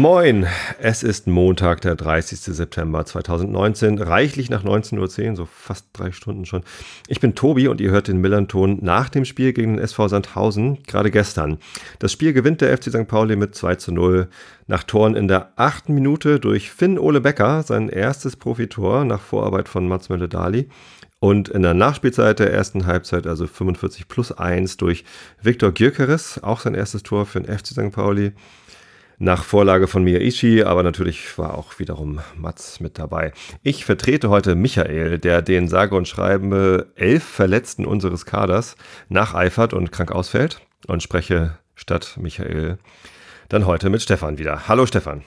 Moin, es ist Montag, der 30. September 2019, reichlich nach 19.10 Uhr, so fast drei Stunden schon. Ich bin Tobi und ihr hört den Millanton nach dem Spiel gegen den SV Sandhausen, gerade gestern. Das Spiel gewinnt der FC St. Pauli mit 2 zu 0 nach Toren in der achten Minute durch Finn Ole Becker, sein erstes Profitor nach Vorarbeit von Mats Mölle-Dali. Und in der Nachspielzeit der ersten Halbzeit, also 45 plus 1, durch Viktor Gyökeres, auch sein erstes Tor für den FC St. Pauli nach Vorlage von Miyaishi, aber natürlich war auch wiederum Mats mit dabei. Ich vertrete heute Michael, der den sage und schreibe elf Verletzten unseres Kaders nacheifert und krank ausfällt und spreche statt Michael dann heute mit Stefan wieder. Hallo Stefan.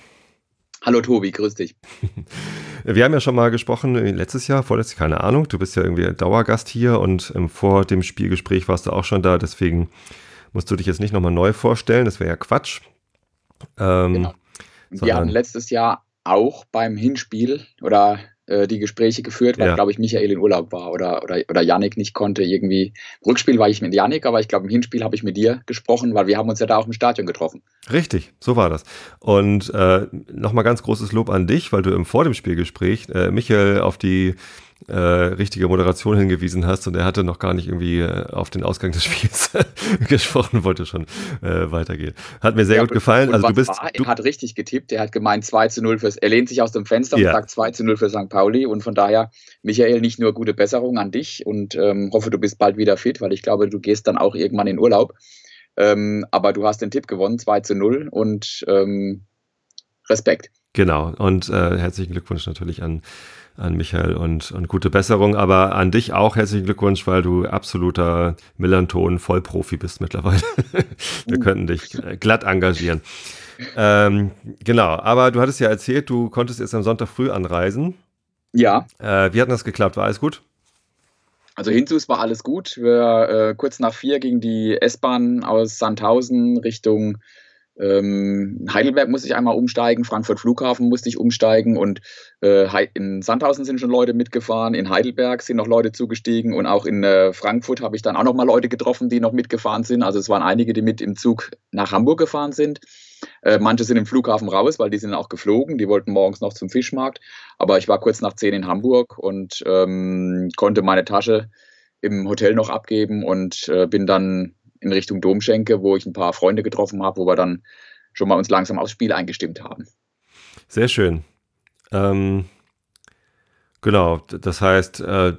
Hallo Tobi, grüß dich. Wir haben ja schon mal gesprochen letztes Jahr, vorletztes keine Ahnung. Du bist ja irgendwie Dauergast hier und vor dem Spielgespräch warst du auch schon da, deswegen musst du dich jetzt nicht nochmal neu vorstellen, das wäre ja Quatsch. Ähm, genau. Wir hatten letztes Jahr auch beim Hinspiel oder äh, die Gespräche geführt, weil, ja. glaube ich, Michael in Urlaub war oder, oder, oder Yannick nicht konnte. Irgendwie im Rückspiel war ich mit Yannick, aber ich glaube, im Hinspiel habe ich mit dir gesprochen, weil wir haben uns ja da auch im Stadion getroffen. Richtig, so war das. Und äh, nochmal ganz großes Lob an dich, weil du im vor dem Spielgespräch äh, Michael auf die äh, richtige Moderation hingewiesen hast und er hatte noch gar nicht irgendwie äh, auf den Ausgang des Spiels gesprochen, wollte schon äh, weitergehen. Hat mir sehr ja, gut gefallen. Also du bist. War, er hat richtig getippt, er hat gemeint 2 zu 0 fürs. Er lehnt sich aus dem Fenster ja. und sagt 2 zu 0 für St. Pauli. Und von daher, Michael, nicht nur gute Besserung an dich und ähm, hoffe, du bist bald wieder fit, weil ich glaube, du gehst dann auch irgendwann in Urlaub. Ähm, aber du hast den Tipp gewonnen, 2 zu 0 und ähm, Respekt. Genau, und äh, herzlichen Glückwunsch natürlich an an Michael und, und gute Besserung. Aber an dich auch herzlichen Glückwunsch, weil du absoluter Millanton Vollprofi bist mittlerweile. Wir könnten dich äh, glatt engagieren. Ähm, genau, aber du hattest ja erzählt, du konntest jetzt am Sonntag früh anreisen. Ja. Äh, wie hat das geklappt? War alles gut? Also Hinzus war alles gut. Wir äh, kurz nach vier ging die S-Bahn aus Sandhausen Richtung ähm, Heidelberg musste ich einmal umsteigen, Frankfurt Flughafen musste ich umsteigen und äh, in Sandhausen sind schon Leute mitgefahren, in Heidelberg sind noch Leute zugestiegen und auch in äh, Frankfurt habe ich dann auch noch mal Leute getroffen, die noch mitgefahren sind. Also es waren einige, die mit im Zug nach Hamburg gefahren sind. Äh, manche sind im Flughafen raus, weil die sind auch geflogen. Die wollten morgens noch zum Fischmarkt. Aber ich war kurz nach zehn in Hamburg und ähm, konnte meine Tasche im Hotel noch abgeben und äh, bin dann in Richtung Domschenke, wo ich ein paar Freunde getroffen habe, wo wir dann schon mal uns langsam aufs Spiel eingestimmt haben. Sehr schön. Ähm, genau, das heißt, äh,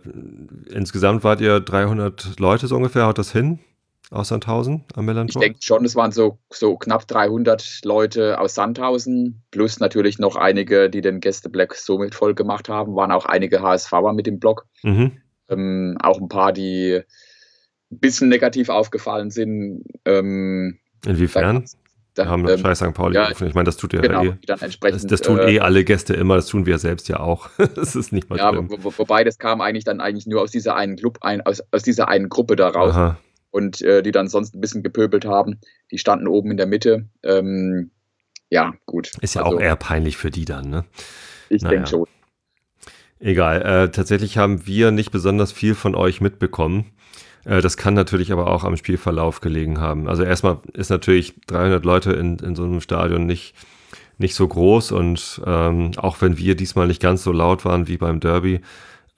insgesamt wart ihr 300 Leute so ungefähr, haut das hin? Aus Sandhausen am Mellantor? Ich denke schon, es waren so, so knapp 300 Leute aus Sandhausen, plus natürlich noch einige, die den Gäste-Black so mit voll gemacht haben, waren auch einige HSVer mit dem Blog. Mhm. Ähm, auch ein paar, die bisschen negativ aufgefallen sind. Ähm, Inwiefern? Da, haben ähm, Scheiß St. Pauli ja, gerufen. Ich meine, das tut ja genau, eh. Das, das, tun äh, eh alle Gäste immer, das tun wir selbst ja auch. das ist nicht mal ja, wo, wo, wobei das kam eigentlich dann eigentlich nur aus dieser einen Club, ein, aus, aus dieser einen Gruppe daraus. Aha. Und äh, die dann sonst ein bisschen gepöbelt haben. Die standen oben in der Mitte. Ähm, ja, gut. Ist ja also, auch eher peinlich für die dann, ne? Ich naja. denke schon. Egal. Äh, tatsächlich haben wir nicht besonders viel von euch mitbekommen. Äh, das kann natürlich aber auch am Spielverlauf gelegen haben. Also erstmal ist natürlich 300 Leute in, in so einem Stadion nicht, nicht so groß und ähm, auch wenn wir diesmal nicht ganz so laut waren wie beim Derby,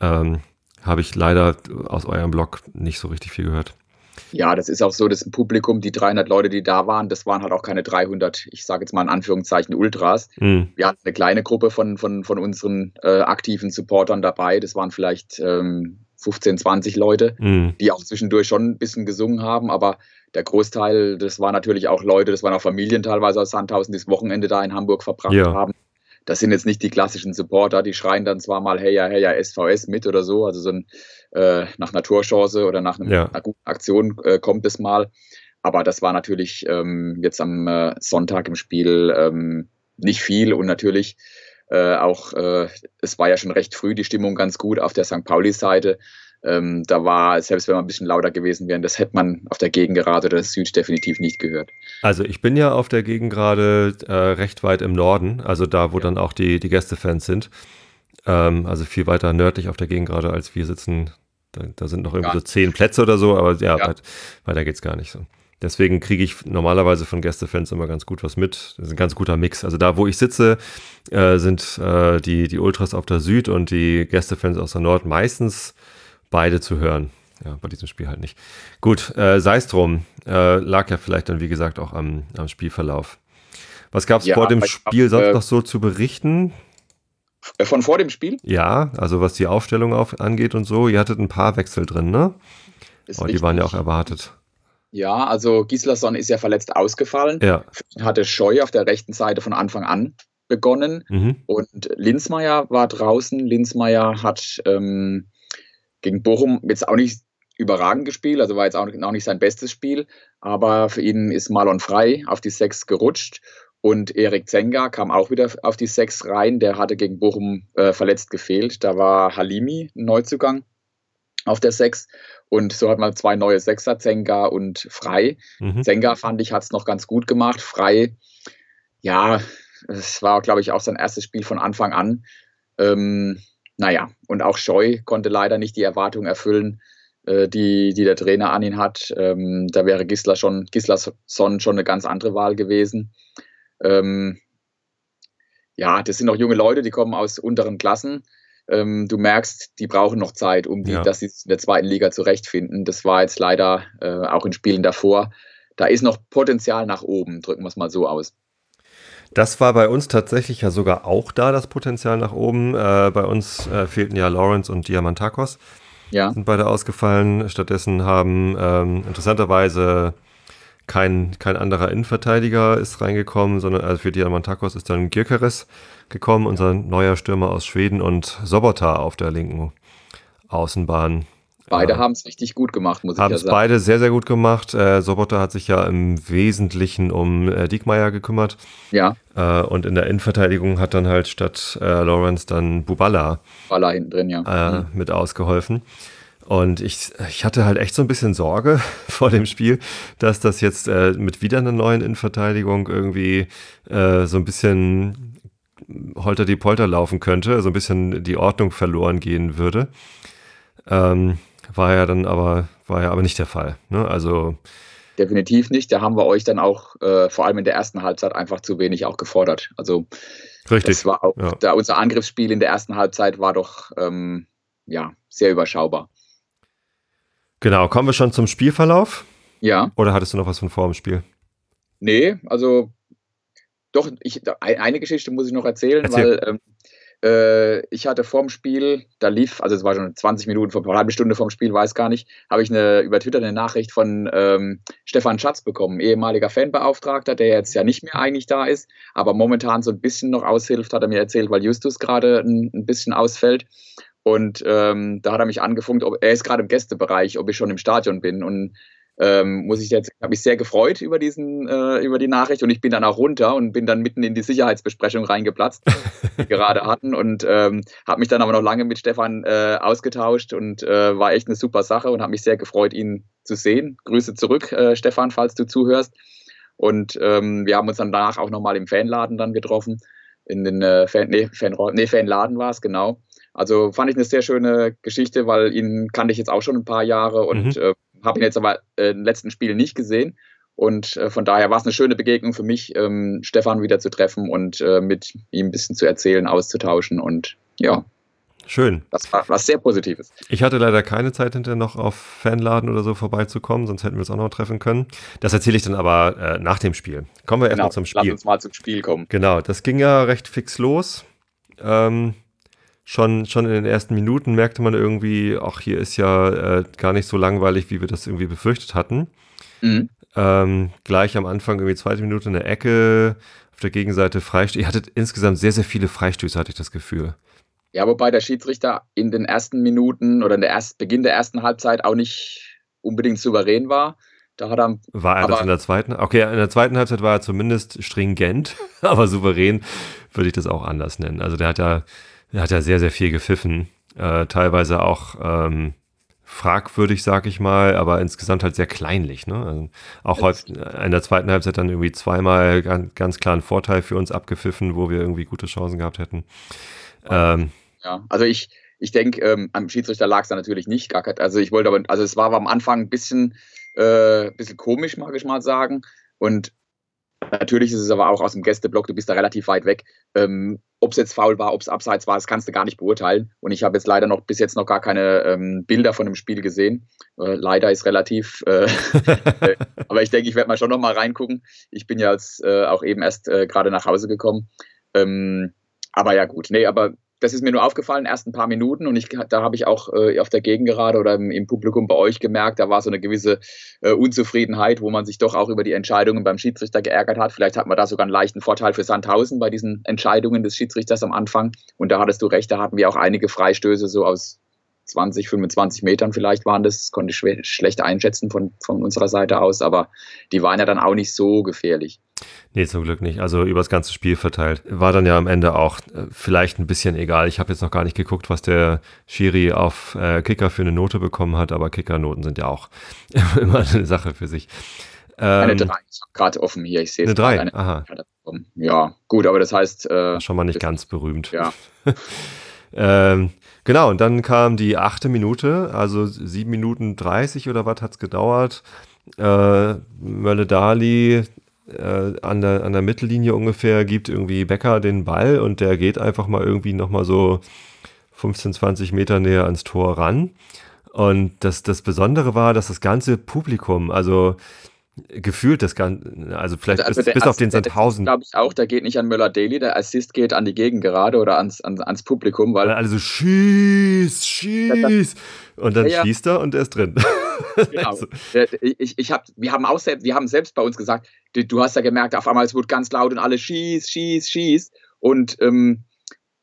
ähm, habe ich leider aus eurem Blog nicht so richtig viel gehört. Ja, das ist auch so, das Publikum, die 300 Leute, die da waren, das waren halt auch keine 300, ich sage jetzt mal in Anführungszeichen Ultras. Mhm. Wir hatten eine kleine Gruppe von, von, von unseren äh, aktiven Supportern dabei, das waren vielleicht ähm, 15, 20 Leute, mhm. die auch zwischendurch schon ein bisschen gesungen haben, aber der Großteil, das waren natürlich auch Leute, das waren auch Familien teilweise aus Sandhausen, die das Wochenende da in Hamburg verbracht ja. haben. Das sind jetzt nicht die klassischen Supporter, die schreien dann zwar mal hey ja, hey ja, SVS mit oder so, also so ein äh, nach Naturchance oder nach einem, ja. einer guten Aktion äh, kommt es mal. Aber das war natürlich ähm, jetzt am äh, Sonntag im Spiel ähm, nicht viel und natürlich äh, auch, äh, es war ja schon recht früh die Stimmung ganz gut auf der St. Pauli-Seite. Ähm, da war, selbst wenn man ein bisschen lauter gewesen wäre, das hätte man auf der Gegengerade oder Süd definitiv nicht gehört. Also ich bin ja auf der Gegengerade äh, recht weit im Norden, also da, wo ja. dann auch die, die Gästefans sind. Ähm, also viel weiter nördlich auf der Gegend gerade, als wir sitzen. Da, da sind noch irgendwie so zehn Plätze oder so, aber ja, ja. Weit, weiter geht's gar nicht so. Deswegen kriege ich normalerweise von Gästefans immer ganz gut was mit. Das ist ein ganz guter Mix. Also da, wo ich sitze, äh, sind äh, die, die Ultras auf der Süd und die Gästefans aus der Nord meistens beide zu hören. Ja, bei diesem Spiel halt nicht. Gut, äh, sei es drum. Äh, lag ja vielleicht dann, wie gesagt, auch am, am Spielverlauf. Was gab es ja, vor dem Spiel sonst äh, noch so zu berichten? Äh, von vor dem Spiel? Ja, also was die Aufstellung auf, angeht und so. Ihr hattet ein paar Wechsel drin, ne? Ist oh, die waren ja auch erwartet. Ja, also Gislason ist ja verletzt ausgefallen. Ja. Hatte Scheu auf der rechten Seite von Anfang an begonnen. Mhm. Und Linsmeier war draußen. Linsmeier hat ähm, gegen Bochum jetzt auch nicht überragend gespielt, also war jetzt auch noch nicht sein bestes Spiel, aber für ihn ist Marlon Frei auf die Sechs gerutscht und Erik Zenga kam auch wieder auf die Sechs rein, der hatte gegen Bochum äh, verletzt gefehlt, da war Halimi ein Neuzugang auf der Sechs und so hat man zwei neue Sechser, Zenga und Frei. Mhm. Zenga fand ich, hat es noch ganz gut gemacht, Frei, ja, es war glaube ich auch sein erstes Spiel von Anfang an, ähm, naja, und auch Scheu konnte leider nicht die Erwartungen erfüllen, äh, die, die der Trainer an ihn hat. Ähm, da wäre Gisler schon, Gislason schon eine ganz andere Wahl gewesen. Ähm, ja, das sind noch junge Leute, die kommen aus unteren Klassen. Ähm, du merkst, die brauchen noch Zeit, um die, ja. dass sie in der zweiten Liga zurechtfinden. Das war jetzt leider äh, auch in Spielen davor. Da ist noch Potenzial nach oben, drücken wir es mal so aus. Das war bei uns tatsächlich ja sogar auch da, das Potenzial nach oben. Äh, bei uns äh, fehlten ja Lawrence und Diamantakos. Ja. Sind beide ausgefallen. Stattdessen haben ähm, interessanterweise kein, kein anderer Innenverteidiger ist reingekommen, sondern also für Diamantakos ist dann Girkeres gekommen, unser neuer Stürmer aus Schweden und Sobota auf der linken Außenbahn. Beide äh, haben es richtig gut gemacht, muss ich ja sagen. Haben es beide sehr, sehr gut gemacht. Äh, Sobota hat sich ja im Wesentlichen um äh, Diekmeyer gekümmert. Ja. Äh, und in der Innenverteidigung hat dann halt statt äh, Lawrence dann Bubala, Bubala hinten drin, ja. Äh, mhm. mit ausgeholfen. Und ich, ich hatte halt echt so ein bisschen Sorge vor dem Spiel, dass das jetzt äh, mit wieder einer neuen Innenverteidigung irgendwie äh, so ein bisschen holter die Polter laufen könnte, so ein bisschen die Ordnung verloren gehen würde. Ähm, war ja dann aber, war ja aber nicht der Fall. Ne? Also definitiv nicht. Da haben wir euch dann auch äh, vor allem in der ersten Halbzeit einfach zu wenig auch gefordert. Also Richtig. Das war auch, ja. da unser Angriffsspiel in der ersten Halbzeit war doch ähm, ja, sehr überschaubar. Genau, kommen wir schon zum Spielverlauf? Ja. Oder hattest du noch was von vor dem Spiel? Nee, also doch, ich, eine Geschichte muss ich noch erzählen, Erzähl. weil ähm, äh, ich hatte vorm Spiel, da lief, also es war schon 20 Minuten, vor eine halbe Stunde vorm Spiel, weiß gar nicht, habe ich eine, über Twitter eine Nachricht von ähm, Stefan Schatz bekommen, ehemaliger Fanbeauftragter, der jetzt ja nicht mehr eigentlich da ist, aber momentan so ein bisschen noch aushilft, hat er mir erzählt, weil Justus gerade ein, ein bisschen ausfällt. Und ähm, da hat er mich angefunkt, ob, er ist gerade im Gästebereich, ob ich schon im Stadion bin. Und ähm, muss ich jetzt, habe mich sehr gefreut über diesen, äh, über die Nachricht und ich bin dann auch runter und bin dann mitten in die Sicherheitsbesprechung reingeplatzt, die wir gerade hatten und ähm, habe mich dann aber noch lange mit Stefan äh, ausgetauscht und äh, war echt eine super Sache und habe mich sehr gefreut, ihn zu sehen. Grüße zurück, äh, Stefan, falls du zuhörst. Und ähm, wir haben uns dann danach auch nochmal im Fanladen dann getroffen. In den äh, Fan, nee, Fan, nee, Fanladen war es, genau. Also fand ich eine sehr schöne Geschichte, weil ihn kannte ich jetzt auch schon ein paar Jahre und mhm. äh, habe ihn jetzt aber äh, im letzten Spiel nicht gesehen. Und äh, von daher war es eine schöne Begegnung für mich, ähm, Stefan wieder zu treffen und äh, mit ihm ein bisschen zu erzählen, auszutauschen. Und ja. Schön. Das war was sehr Positives. Ich hatte leider keine Zeit hinterher noch auf Fanladen oder so vorbeizukommen, sonst hätten wir uns auch noch treffen können. Das erzähle ich dann aber äh, nach dem Spiel. Kommen wir erstmal genau, zum Spiel. Lass uns mal zum Spiel kommen. Genau, das ging ja recht fix los. Ähm, schon, schon in den ersten Minuten merkte man irgendwie, ach, hier ist ja äh, gar nicht so langweilig, wie wir das irgendwie befürchtet hatten. Mhm. Ähm, gleich am Anfang, irgendwie zweite Minute in der Ecke, auf der Gegenseite Freistöße. Ihr hattet insgesamt sehr, sehr viele Freistöße, hatte ich das Gefühl. Ja, wobei der Schiedsrichter in den ersten Minuten oder in der ersten, Beginn der ersten Halbzeit auch nicht unbedingt souverän war. Da hat er, war er das in der zweiten? Okay, in der zweiten Halbzeit war er zumindest stringent, aber souverän würde ich das auch anders nennen. Also der hat ja er hat ja sehr, sehr viel gepfiffen. Äh, teilweise auch ähm, fragwürdig, sag ich mal, aber insgesamt halt sehr kleinlich. Ne? Also auch häufig in der zweiten Halbzeit dann irgendwie zweimal ganz, ganz klar einen Vorteil für uns abgepfiffen, wo wir irgendwie gute Chancen gehabt hätten. Ähm, ja. Also ich, ich denke, ähm, am Schiedsrichter lag es da natürlich nicht. Gar kein, also ich wollte aber, also es war am Anfang ein bisschen, äh, bisschen komisch, mag ich mal sagen. Und Natürlich ist es aber auch aus dem Gästeblock, du bist da relativ weit weg. Ähm, ob es jetzt faul war, ob es abseits war, das kannst du gar nicht beurteilen. Und ich habe jetzt leider noch bis jetzt noch gar keine ähm, Bilder von dem Spiel gesehen. Äh, leider ist relativ. Äh, äh, aber ich denke, ich werde mal schon noch mal reingucken. Ich bin ja jetzt äh, auch eben erst äh, gerade nach Hause gekommen. Ähm, aber ja, gut. Nee, aber das ist mir nur aufgefallen, erst ein paar Minuten und ich, da habe ich auch äh, auf der Gegengerade oder im, im, Publikum bei euch gemerkt, da war so eine gewisse äh, Unzufriedenheit, wo man sich doch auch über die Entscheidungen beim Schiedsrichter geärgert hat. Vielleicht hat man da sogar einen leichten Vorteil für Sandhausen bei diesen Entscheidungen des Schiedsrichters am Anfang. Und da hattest du recht, da hatten wir auch einige Freistöße so aus 20, 25 Metern vielleicht waren das, konnte ich schlecht einschätzen von, von unserer Seite aus, aber die waren ja dann auch nicht so gefährlich. Nee, zum Glück nicht. Also übers ganze Spiel verteilt. War dann ja am Ende auch äh, vielleicht ein bisschen egal. Ich habe jetzt noch gar nicht geguckt, was der Schiri auf äh, Kicker für eine Note bekommen hat, aber Kickernoten sind ja auch immer eine Sache für sich. Ähm, eine 3, ich habe gerade offen hier, ich sehe es. Eine 3, aha. Ja, gut, aber das heißt. Äh, schon mal nicht ganz berühmt. Ja. ähm, genau, und dann kam die achte Minute, also 7 Minuten 30 oder was hat es gedauert. Äh, Mölle Dali äh, an, der, an der Mittellinie ungefähr gibt irgendwie Becker den Ball und der geht einfach mal irgendwie nochmal so 15, 20 Meter näher ans Tor ran. Und das, das Besondere war, dass das ganze Publikum, also gefühlt das Ganze, also vielleicht also bis, bis auf den Sandhausen. glaube ich auch, der geht nicht an Möller-Daly, der Assist geht an die Gegengerade oder ans, ans, ans Publikum, weil. Alle so schieß, schieß. Und dann ja, schießt er und er ist drin. Genau. also. ich, ich hab, wir, haben auch selbst, wir haben selbst bei uns gesagt, du, hast ja gemerkt, auf einmal es wurde ganz laut und alle schieß, schieß, schieß. Und ähm, äh,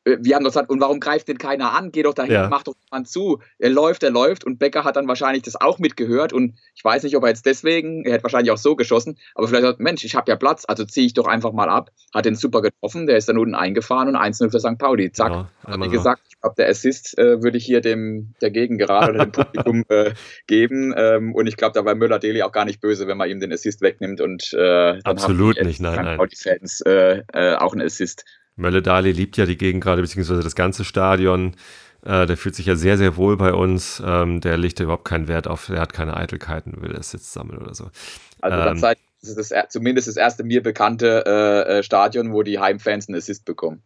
wir haben doch gesagt, und warum greift denn keiner an? Geh doch dahin, ja. mach doch jemand zu. Er läuft, er läuft und Becker hat dann wahrscheinlich das auch mitgehört und ich weiß nicht, ob er jetzt deswegen, er hätte wahrscheinlich auch so geschossen, aber vielleicht sagt, Mensch, ich habe ja Platz, also ziehe ich doch einfach mal ab. Hat den super getroffen, der ist dann unten eingefahren und 1-0 für St. Pauli. Zack. Ja, wie gesagt, ich glaube, der Assist äh, würde ich hier dem dagegen gerade oder dem Publikum äh, geben und ich glaube, da war Müller-Deli auch gar nicht böse, wenn man ihm den Assist wegnimmt und äh, dann Absolut haben die, nicht, nein, St. Pauli-Fans äh, äh, auch einen Assist. Mölle Dali liebt ja die Gegend gerade, beziehungsweise das ganze Stadion. Äh, der fühlt sich ja sehr, sehr wohl bei uns. Ähm, der legt überhaupt keinen Wert auf, der hat keine Eitelkeiten, will es jetzt sammeln oder so. Also ähm, das ist das, zumindest das erste mir bekannte äh, äh, Stadion, wo die Heimfans einen Assist bekommen.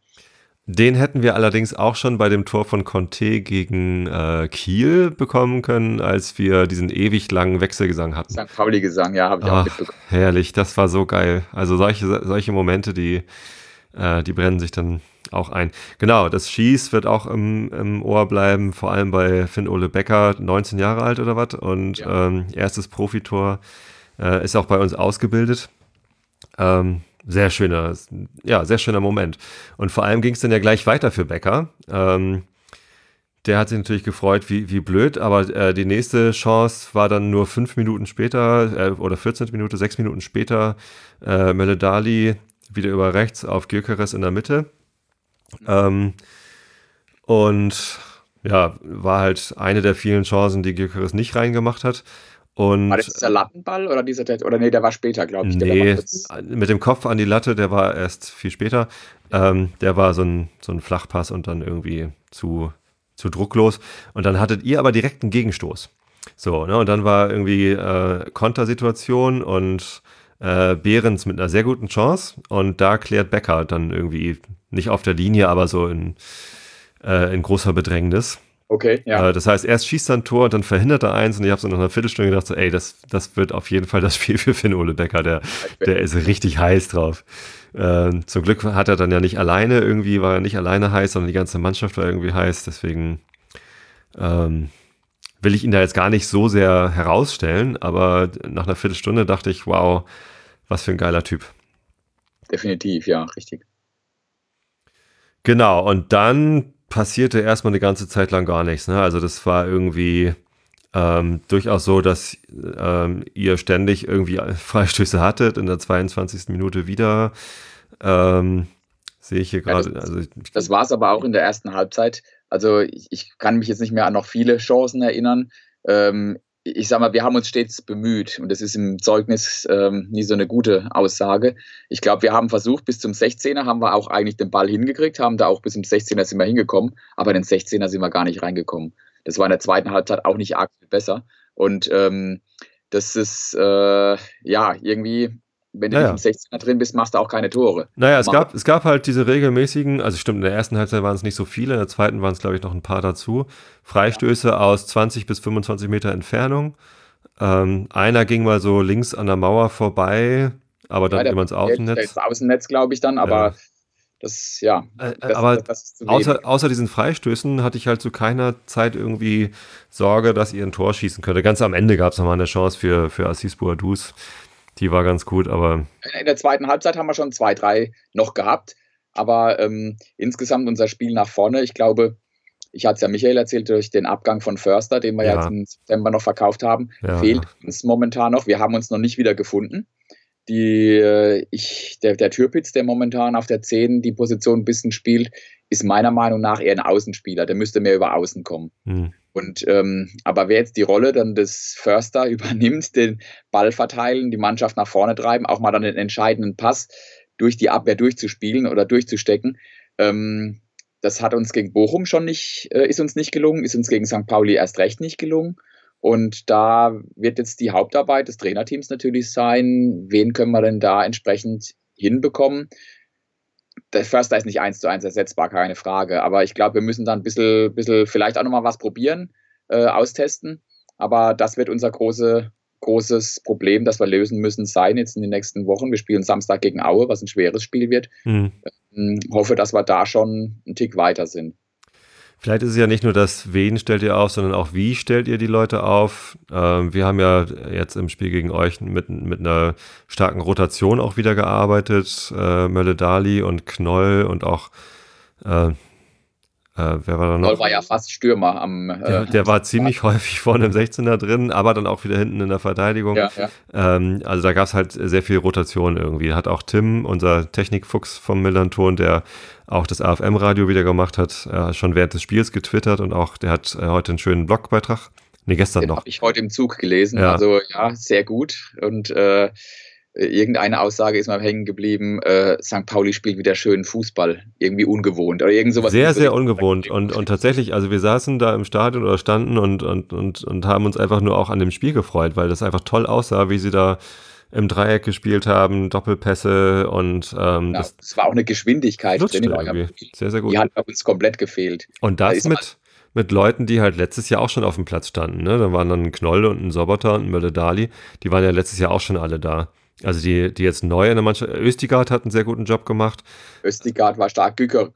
Den hätten wir allerdings auch schon bei dem Tor von Conte gegen äh, Kiel bekommen können, als wir diesen ewig langen Wechselgesang hatten. St. Pauli-Gesang, ja, habe ich Ach, auch mitbekommen. Herrlich, das war so geil. Also solche, solche Momente, die, äh, die brennen sich dann auch ein. Genau, das Schieß wird auch im, im Ohr bleiben, vor allem bei Finn-Ole Becker, 19 Jahre alt oder was und ja. ähm, erstes Profitor, äh, ist auch bei uns ausgebildet. Ähm, sehr schöner, ja, sehr schöner Moment. Und vor allem ging es dann ja gleich weiter für Becker. Ähm, der hat sich natürlich gefreut, wie, wie blöd, aber äh, die nächste Chance war dann nur fünf Minuten später äh, oder 14 Minuten, sechs Minuten später. Äh, Mölle Dali wieder über rechts auf Gyökeres in der Mitte. Ähm, und ja, war halt eine der vielen Chancen, die Gyökeres nicht reingemacht hat. Und, war das dieser Lattenball oder dieser, oder nee, der war später, glaube ich. Nee, mit dem Kopf an die Latte, der war erst viel später. Ähm, der war so ein, so ein Flachpass und dann irgendwie zu, zu drucklos. Und dann hattet ihr aber direkt einen Gegenstoß. So, ne, und dann war irgendwie äh, Kontersituation und äh, Behrens mit einer sehr guten Chance und da klärt Becker dann irgendwie nicht auf der Linie, aber so in, äh, in großer Bedrängnis. Okay, ja. Äh, das heißt, erst schießt er ein Tor und dann verhindert er eins und ich habe so nach einer Viertelstunde gedacht, so, ey, das, das wird auf jeden Fall das Spiel für Finn Ole Becker, der, der ist richtig heiß drauf. Äh, zum Glück hat er dann ja nicht alleine irgendwie, war er nicht alleine heiß, sondern die ganze Mannschaft war irgendwie heiß, deswegen ähm, will ich ihn da jetzt gar nicht so sehr herausstellen, aber nach einer Viertelstunde dachte ich, wow, was für ein geiler Typ. Definitiv, ja, richtig. Genau, und dann passierte erstmal eine ganze Zeit lang gar nichts. Ne? Also das war irgendwie ähm, durchaus so, dass ähm, ihr ständig irgendwie Freistöße hattet, in der 22. Minute wieder. Ähm, sehe ich hier gerade. Ja, das, also, das war es aber auch in der ersten Halbzeit. Also ich, ich, kann mich jetzt nicht mehr an noch viele Chancen erinnern. Ähm, ich sag mal, wir haben uns stets bemüht und das ist im Zeugnis ähm, nie so eine gute Aussage. Ich glaube, wir haben versucht, bis zum 16er haben wir auch eigentlich den Ball hingekriegt, haben da auch bis zum 16er sind wir hingekommen, aber in den 16er sind wir gar nicht reingekommen. Das war in der zweiten Halbzeit auch nicht arg besser. Und ähm, das ist äh, ja irgendwie wenn du naja. nicht im 16er drin bist, machst du auch keine Tore. Naja, es gab, es gab halt diese regelmäßigen, also stimmt, in der ersten Halbzeit waren es nicht so viele, in der zweiten waren es, glaube ich, noch ein paar dazu. Freistöße ja. aus 20 bis 25 Meter Entfernung. Ähm, einer ging mal so links an der Mauer vorbei, aber dann ja, über ins Außennetz. Das Außennetz, glaube ich, dann, aber ja. das, ja. Äh, das, aber das außer, außer diesen Freistößen hatte ich halt zu keiner Zeit irgendwie Sorge, dass ihr ein Tor schießen könnte. Ganz am Ende gab es nochmal eine Chance für, für Assis Boadus die war ganz gut, aber. In der zweiten Halbzeit haben wir schon zwei, drei noch gehabt. Aber ähm, insgesamt unser Spiel nach vorne, ich glaube, ich hatte es ja Michael erzählt, durch den Abgang von Förster, den wir ja. jetzt im September noch verkauft haben, ja. fehlt uns momentan noch. Wir haben uns noch nicht wieder gefunden. Die, äh, ich, der, der Türpitz, der momentan auf der 10 die Position ein bisschen spielt, ist meiner Meinung nach eher ein Außenspieler. Der müsste mehr über Außen kommen. Hm. Und ähm, aber wer jetzt die Rolle dann des Förster übernimmt, den Ball verteilen, die Mannschaft nach vorne treiben, auch mal dann den entscheidenden Pass durch die Abwehr durchzuspielen oder durchzustecken, ähm, das hat uns gegen Bochum schon nicht, äh, ist uns nicht gelungen, ist uns gegen St. Pauli erst recht nicht gelungen. Und da wird jetzt die Hauptarbeit des Trainerteams natürlich sein, wen können wir denn da entsprechend hinbekommen der Förster ist nicht eins zu eins ersetzbar, keine Frage. Aber ich glaube, wir müssen da ein bisschen, bisschen vielleicht auch nochmal was probieren, äh, austesten. Aber das wird unser große, großes Problem, das wir lösen müssen, sein jetzt in den nächsten Wochen. Wir spielen Samstag gegen Aue, was ein schweres Spiel wird. Mhm. Ähm, hoffe, dass wir da schon einen Tick weiter sind. Vielleicht ist es ja nicht nur das, wen stellt ihr auf, sondern auch wie stellt ihr die Leute auf. Ähm, wir haben ja jetzt im Spiel gegen euch mit, mit einer starken Rotation auch wieder gearbeitet. Äh, Mölle Dali und Knoll und auch äh, äh, wer war da noch? Knoll war ja fast Stürmer am. Äh, der, der war ziemlich häufig vorne im 16er drin, aber dann auch wieder hinten in der Verteidigung. Ja, ja. Ähm, also da gab es halt sehr viel Rotation irgendwie. Hat auch Tim, unser Technikfuchs vom Millanton, der auch das AFM-Radio wieder gemacht hat, äh, schon während des Spiels getwittert und auch der hat äh, heute einen schönen Blogbeitrag. Nee, gestern Den noch. Habe ich heute im Zug gelesen. Ja. Also ja, sehr gut. Und äh, irgendeine Aussage ist mal hängen geblieben, äh, St. Pauli spielt wieder schön Fußball. Irgendwie ungewohnt oder irgend sowas. Sehr, sehr ungewohnt. Und, und tatsächlich, also wir saßen da im Stadion oder standen und, und, und, und haben uns einfach nur auch an dem Spiel gefreut, weil das einfach toll aussah, wie sie da im Dreieck gespielt haben, Doppelpässe und ähm, ja, das, das, war auch eine Geschwindigkeit drin in eurem Sehr, sehr gut. Die hat bei uns komplett gefehlt. Und das mit, mit Leuten, die halt letztes Jahr auch schon auf dem Platz standen. Ne? Da waren dann ein Knoll und ein Soboter und ein Mölle Dali. Die waren ja letztes Jahr auch schon alle da. Also die, die jetzt neu in der Mannschaft. Östigard hat einen sehr guten Job gemacht. Östigard war stark. Güker,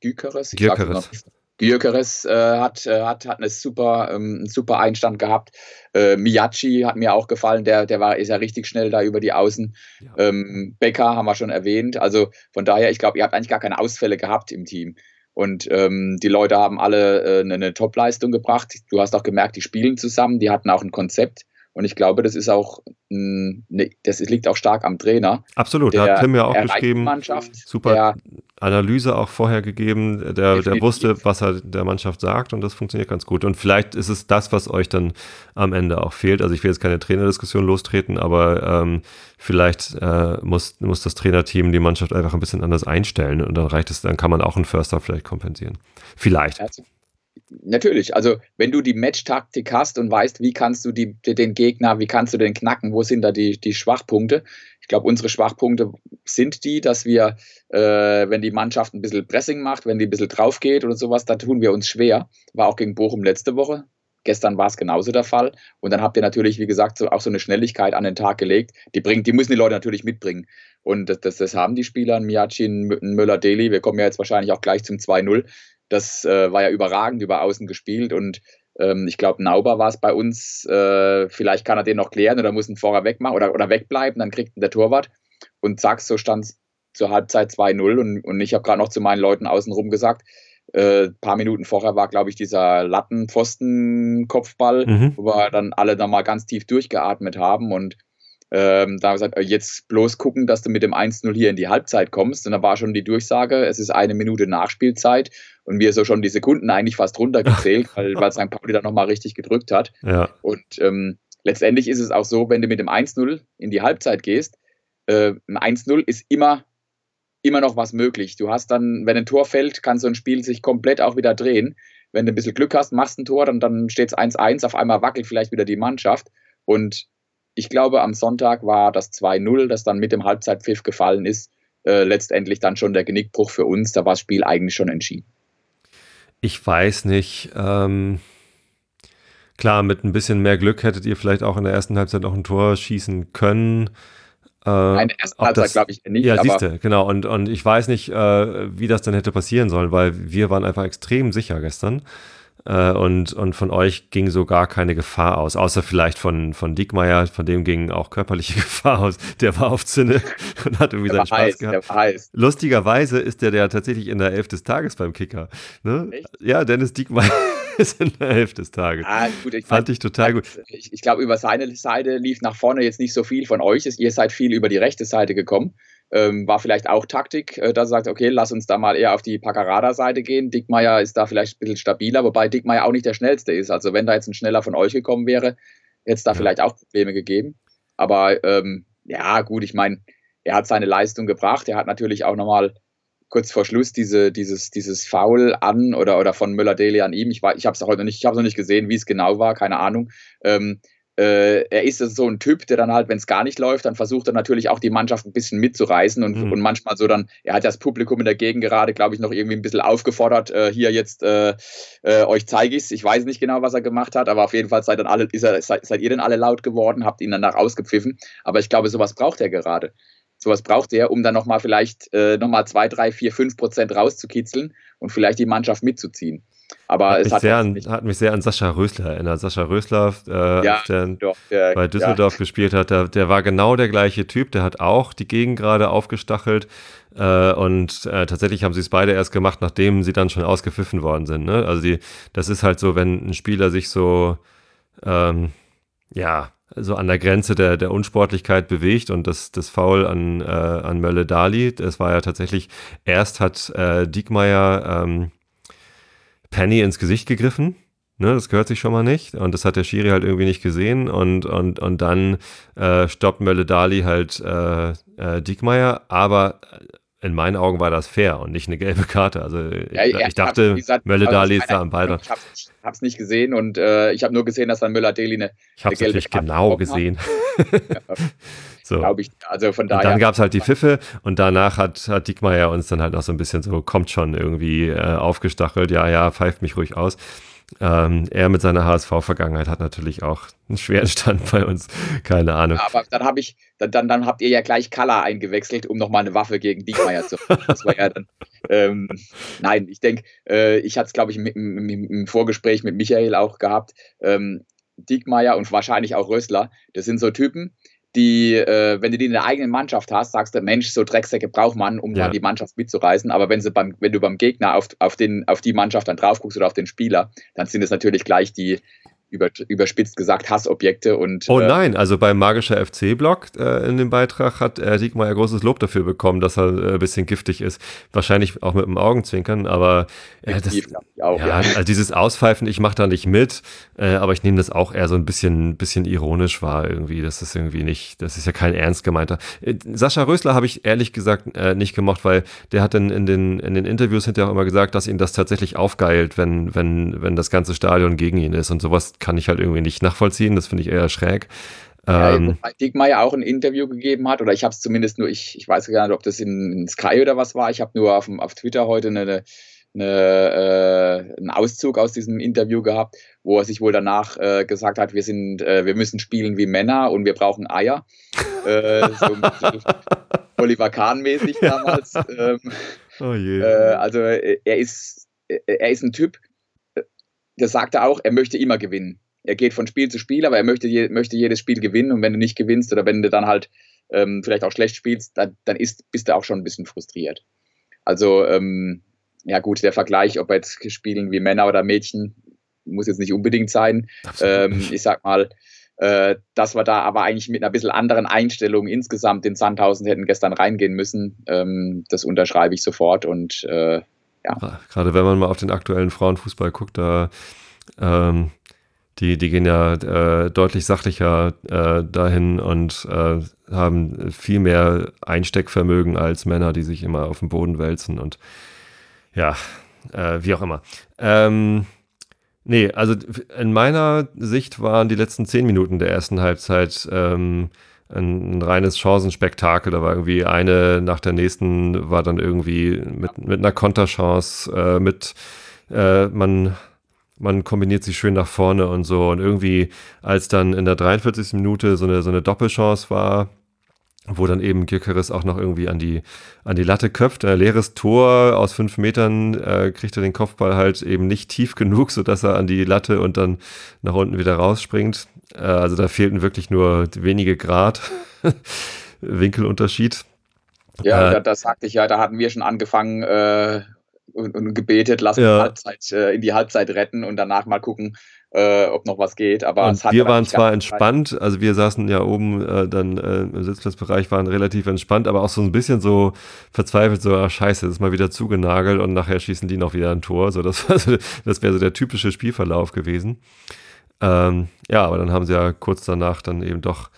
Gükeres, Gyökeres. Gyökeres äh, hat, äh, hat, hat eine super, ähm, einen super Einstand gehabt. Äh, Miyachi hat mir auch gefallen, der, der war, ist ja richtig schnell da über die Außen. Ja. Ähm, Becker haben wir schon erwähnt. Also von daher, ich glaube, ihr habt eigentlich gar keine Ausfälle gehabt im Team. Und ähm, die Leute haben alle äh, eine, eine Top-Leistung gebracht. Du hast auch gemerkt, die spielen zusammen, die hatten auch ein Konzept. Und ich glaube, das ist auch, ne, das liegt auch stark am Trainer. Absolut, der hat Tim ja auch geschrieben. Super der, Analyse auch vorher gegeben. Der, der wusste, was er der Mannschaft sagt und das funktioniert ganz gut. Und vielleicht ist es das, was euch dann am Ende auch fehlt. Also ich will jetzt keine Trainerdiskussion lostreten, aber ähm, vielleicht äh, muss, muss das Trainerteam die Mannschaft einfach ein bisschen anders einstellen und dann reicht es, dann kann man auch einen Förster vielleicht kompensieren. Vielleicht. Also, Natürlich, also wenn du die Match-Taktik hast und weißt, wie kannst du die, den Gegner, wie kannst du den knacken, wo sind da die, die Schwachpunkte? Ich glaube, unsere Schwachpunkte sind die, dass wir, äh, wenn die Mannschaft ein bisschen Pressing macht, wenn die ein bisschen drauf geht oder sowas, da tun wir uns schwer. War auch gegen Bochum letzte Woche. Gestern war es genauso der Fall. Und dann habt ihr natürlich, wie gesagt, so, auch so eine Schnelligkeit an den Tag gelegt. Die, bringt, die müssen die Leute natürlich mitbringen. Und das, das, das haben die Spieler, Miyachi, Müller-Deli. Wir kommen ja jetzt wahrscheinlich auch gleich zum 2-0. Das äh, war ja überragend über außen gespielt und ähm, ich glaube, Nauber war es bei uns. Äh, vielleicht kann er den noch klären oder muss ihn vorher wegmachen oder, oder wegbleiben, dann kriegt ihn der Torwart. Und zack, so stand es zur Halbzeit 2-0 und, und ich habe gerade noch zu meinen Leuten außenrum gesagt, äh, paar Minuten vorher war, glaube ich, dieser Lattenpfosten-Kopfball, mhm. wo wir dann alle da mal ganz tief durchgeatmet haben und Ähm, da haben wir gesagt, jetzt bloß gucken, dass du mit dem 1-0 hier in die Halbzeit kommst. Und da war schon die Durchsage, es ist eine Minute Nachspielzeit und wir so schon die Sekunden eigentlich fast runtergezählt, weil, weil St. Pauli dann nochmal richtig gedrückt hat. Ja. Und ähm, letztendlich ist es auch so, wenn du mit dem 1-0 in die Halbzeit gehst, äh, ein 1-0 ist immer, immer noch was möglich. Du hast dann, wenn ein Tor fällt, kann so ein Spiel sich komplett auch wieder drehen. Wenn du ein bisschen Glück hast, machst ein Tor, dann, dann steht es 1-1, auf einmal wackelt vielleicht wieder die Mannschaft. Und ich glaube, am Sonntag war das 2-0, das dann mit dem Halbzeitpfiff gefallen ist, äh, letztendlich dann schon der Genickbruch für uns. Da war das Spiel eigentlich schon entschieden. Ich weiß nicht. Ähm, klar, mit ein bisschen mehr Glück hättet ihr vielleicht auch in der ersten Halbzeit noch ein Tor schießen können. Äh, in der ersten Halbzeit glaube ich nicht. Ja, siehst du, genau. Und, und ich weiß nicht, äh, wie das dann hätte passieren sollen, weil wir waren einfach extrem sicher gestern. Äh, und, und von euch ging so gar keine Gefahr aus, außer vielleicht von, von Diekmeyer, von dem ging auch körperliche Gefahr aus. Der war auf Zinne und hat irgendwie seinen Spaß heiß, gehabt. Lustigerweise ist der, der tatsächlich in der Elf des Tages beim Kicker. Ne? Ja, Dennis Diekmeyer ist in der Hälfte des Tages. Ah, gut, ich Fand ich total gut. Ich, ich glaube, über seine Seite lief nach vorne jetzt nicht so viel von euch. Ihr seid viel über die rechte Seite gekommen. Ähm, war vielleicht auch Taktik, äh, dass er sagt, okay, lass uns da mal eher auf die Paccarada-Seite gehen. Dickmeier ist da vielleicht ein bisschen stabiler, wobei Dickmeier auch nicht der schnellste ist. Also wenn da jetzt ein schneller von euch gekommen wäre, hätte es da ja. vielleicht auch Probleme gegeben. Aber ähm, ja, gut, ich meine, er hat seine Leistung gebracht. Er hat natürlich auch nochmal kurz vor Schluss diese, dieses, dieses Foul an oder, oder von Müller-Deli an ihm. Ich, ich habe es heute noch nicht, ich noch nicht gesehen, wie es genau war, keine Ahnung. Ähm, äh, er ist so ein Typ, der dann halt, wenn es gar nicht läuft, dann versucht er natürlich auch die Mannschaft ein bisschen mitzureißen und, mhm. und manchmal so dann, er hat ja das Publikum in der Gegend gerade, glaube ich, noch irgendwie ein bisschen aufgefordert, äh, hier jetzt äh, äh euch zeige ich es. Ich weiß nicht genau, was er gemacht hat, aber auf jeden Fall seid dann alle, ist er, seid, seid ihr denn alle laut geworden, habt ihn danach ausgepfiffen. Aber ich glaube, sowas braucht er gerade. Sowas braucht er, um dann nochmal vielleicht äh, nochmal zwei, drei, vier, fünf Prozent rauszukitzeln und vielleicht die Mannschaft mitzuziehen. Aber hat es hat, sehr an, hat mich sehr an Sascha Rösler erinnert. Sascha Rösler, äh, ja, der doch, der, bei Düsseldorf ja. gespielt hat, der, der, war genau der gleiche Typ. Der hat auch die Gegend gerade aufgestachelt. Äh, und äh, tatsächlich haben sie es beide erst gemacht, nachdem sie dann schon ausgepfiffen worden sind. Ne? Also die, das ist halt so, wenn ein Spieler sich so, ähm, ja, so an der Grenze der, der Unsportlichkeit bewegt und das, das Foul an, äh, an Mölle Dali, das war ja tatsächlich, erst hat äh, Diekmeyer ähm, Penny ins Gesicht gegriffen. Ne, das gehört sich schon mal nicht. Und das hat der Schiri halt irgendwie nicht gesehen. Und, und, und dann äh, stoppt Mölle Dali halt äh, äh, Diekmeyer. Aber in meinen Augen war das fair und nicht eine gelbe Karte. Also ja, ich, ja, ich dachte, gesagt, Mölle Dali ist da am Ball. Ich habe es nicht gesehen und äh, ich habe nur gesehen, dass dann Möller Dali eine, ich eine gelbe Karte genau gesehen. so. Glaube ich. Also von daher. Und dann gab es halt die Pfiffe und danach hat, hat Diekmeyer uns dann halt noch so ein bisschen so, kommt schon irgendwie äh, aufgestachelt. Ja, ja, pfeift mich ruhig aus. Ähm, er mit seiner HSV-Vergangenheit hat natürlich auch einen schweren Stand bei uns. Keine Ahnung. aber dann habe ich, dann, dann, dann, habt ihr ja gleich Kala eingewechselt, um nochmal eine Waffe gegen Diekmeyer zu haben. Das war ja dann. Ähm, nein, ich denke, äh, ich hatte es, glaube ich, im, im, im, Vorgespräch mit Michael auch gehabt. Ähm, Diekmeyer und wahrscheinlich auch Rösler, das sind so Typen, die, äh, wenn du die in der eigenen Mannschaft hast, sagst du, Mensch, so Drecksäcke braucht man, um ja. dann die Mannschaft mitzureißen. Aber wenn, sie beim, wenn du beim Gegner auf, auf, den, auf die Mannschaft dann drauf guckst oder auf den Spieler, dann sind es natürlich gleich die, über, überspitzt gesagt Hassobjekte und. Oh äh, nein, also beim Magischer FC-Blog äh, in dem Beitrag hat äh, Diekmeyer großes Lob dafür bekommen, dass er äh, ein bisschen giftig ist. Wahrscheinlich auch mit dem Augenzwinkern, aber äh, das, auch, ja, ja. Also dieses Auspfeifen, ich mache da nicht mit, äh, aber ich nehme das auch eher so ein bisschen, bisschen ironisch wahr irgendwie. Das ist irgendwie nicht, das ist ja kein ernst gemeinter. Äh, Sascha Rösler habe ich ehrlich gesagt äh, nicht gemocht, weil der hat dann in den, in den Interviews hinterher auch immer gesagt, dass ihn das tatsächlich aufgeilt, wenn, wenn, wenn das ganze Stadion gegen ihn ist und sowas kann ich halt irgendwie nicht nachvollziehen. Das finde ich eher schräg. Ja, ähm, Dickmeyer auch ein Interview gegeben hat, oder ich habe es zumindest nur, ich, ich weiß gar nicht, ob das in, in Sky oder was war. Ich habe nur auf, auf Twitter heute eine, eine, äh, einen Auszug aus diesem Interview gehabt, wo er sich wohl danach äh, gesagt hat, wir sind, äh, wir müssen spielen wie Männer und wir brauchen Eier. Äh, so Oliver Kahn-mäßig damals. Ähm, oh je. Äh, also er ist, er ist ein Typ, das sagt er auch, er möchte immer gewinnen. Er geht von Spiel zu Spiel, aber er möchte, je, möchte jedes Spiel gewinnen und wenn du nicht gewinnst oder wenn du dann halt ähm, vielleicht auch schlecht spielst, dann, dann ist, bist du auch schon ein bisschen frustriert. Also, ähm, ja gut, der Vergleich, ob jetzt spielen wie Männer oder Mädchen, muss jetzt nicht unbedingt sein. Ähm, ich sag mal, Äh, dass wir da aber eigentlich mit einer bisschen anderen Einstellung insgesamt in Sandhausen hätten gestern reingehen müssen. Ähm, das unterschreibe ich sofort und äh, ja. Gerade wenn man mal auf den aktuellen Frauenfußball guckt, da ähm, die, die gehen ja äh, deutlich sachlicher äh, dahin und äh, haben viel mehr Einsteckvermögen als Männer, die sich immer auf dem Boden wälzen und ja, äh, wie auch immer. Ähm, nee, also in meiner Sicht waren die letzten zehn Minuten der ersten Halbzeit ähm, ein, ein, reines Chancenspektakel. Da war irgendwie eine nach der nächsten, war dann irgendwie mit, mit einer Konterchance, äh, mit äh, man man kombiniert sich schön nach vorne und so. Und irgendwie, als dann in der 43. Minute so eine, so eine Doppelchance war, wo dann eben Gyökeres auch noch irgendwie an die, an die Latte köpft. Ein leeres Tor aus fünf Metern äh, kriegt er den Kopfball halt eben nicht tief genug, sodass er an die Latte und dann nach unten wieder rausspringt. Äh, also da fehlten wirklich nur wenige Grad Winkelunterschied. Ja, äh, da, das sagte ich ja, da hatten wir schon angefangen, äh, und, und gebetet, lass ja. Halbzeit, äh, in die Halbzeit retten und danach mal gucken, äh, ob noch was geht. Aber wir waren zwar entspannt, Zeit. also wir saßen ja oben äh, dann im Sitzplatzbereich, waren relativ entspannt, aber auch so ein bisschen so verzweifelt, so, ach scheiße, das ist mal wieder zugenagelt und nachher schießen die noch wieder ein Tor. So, das, so, das wäre so der typische Spielverlauf gewesen. Ähm, ja, aber dann haben sie ja kurz danach dann eben doch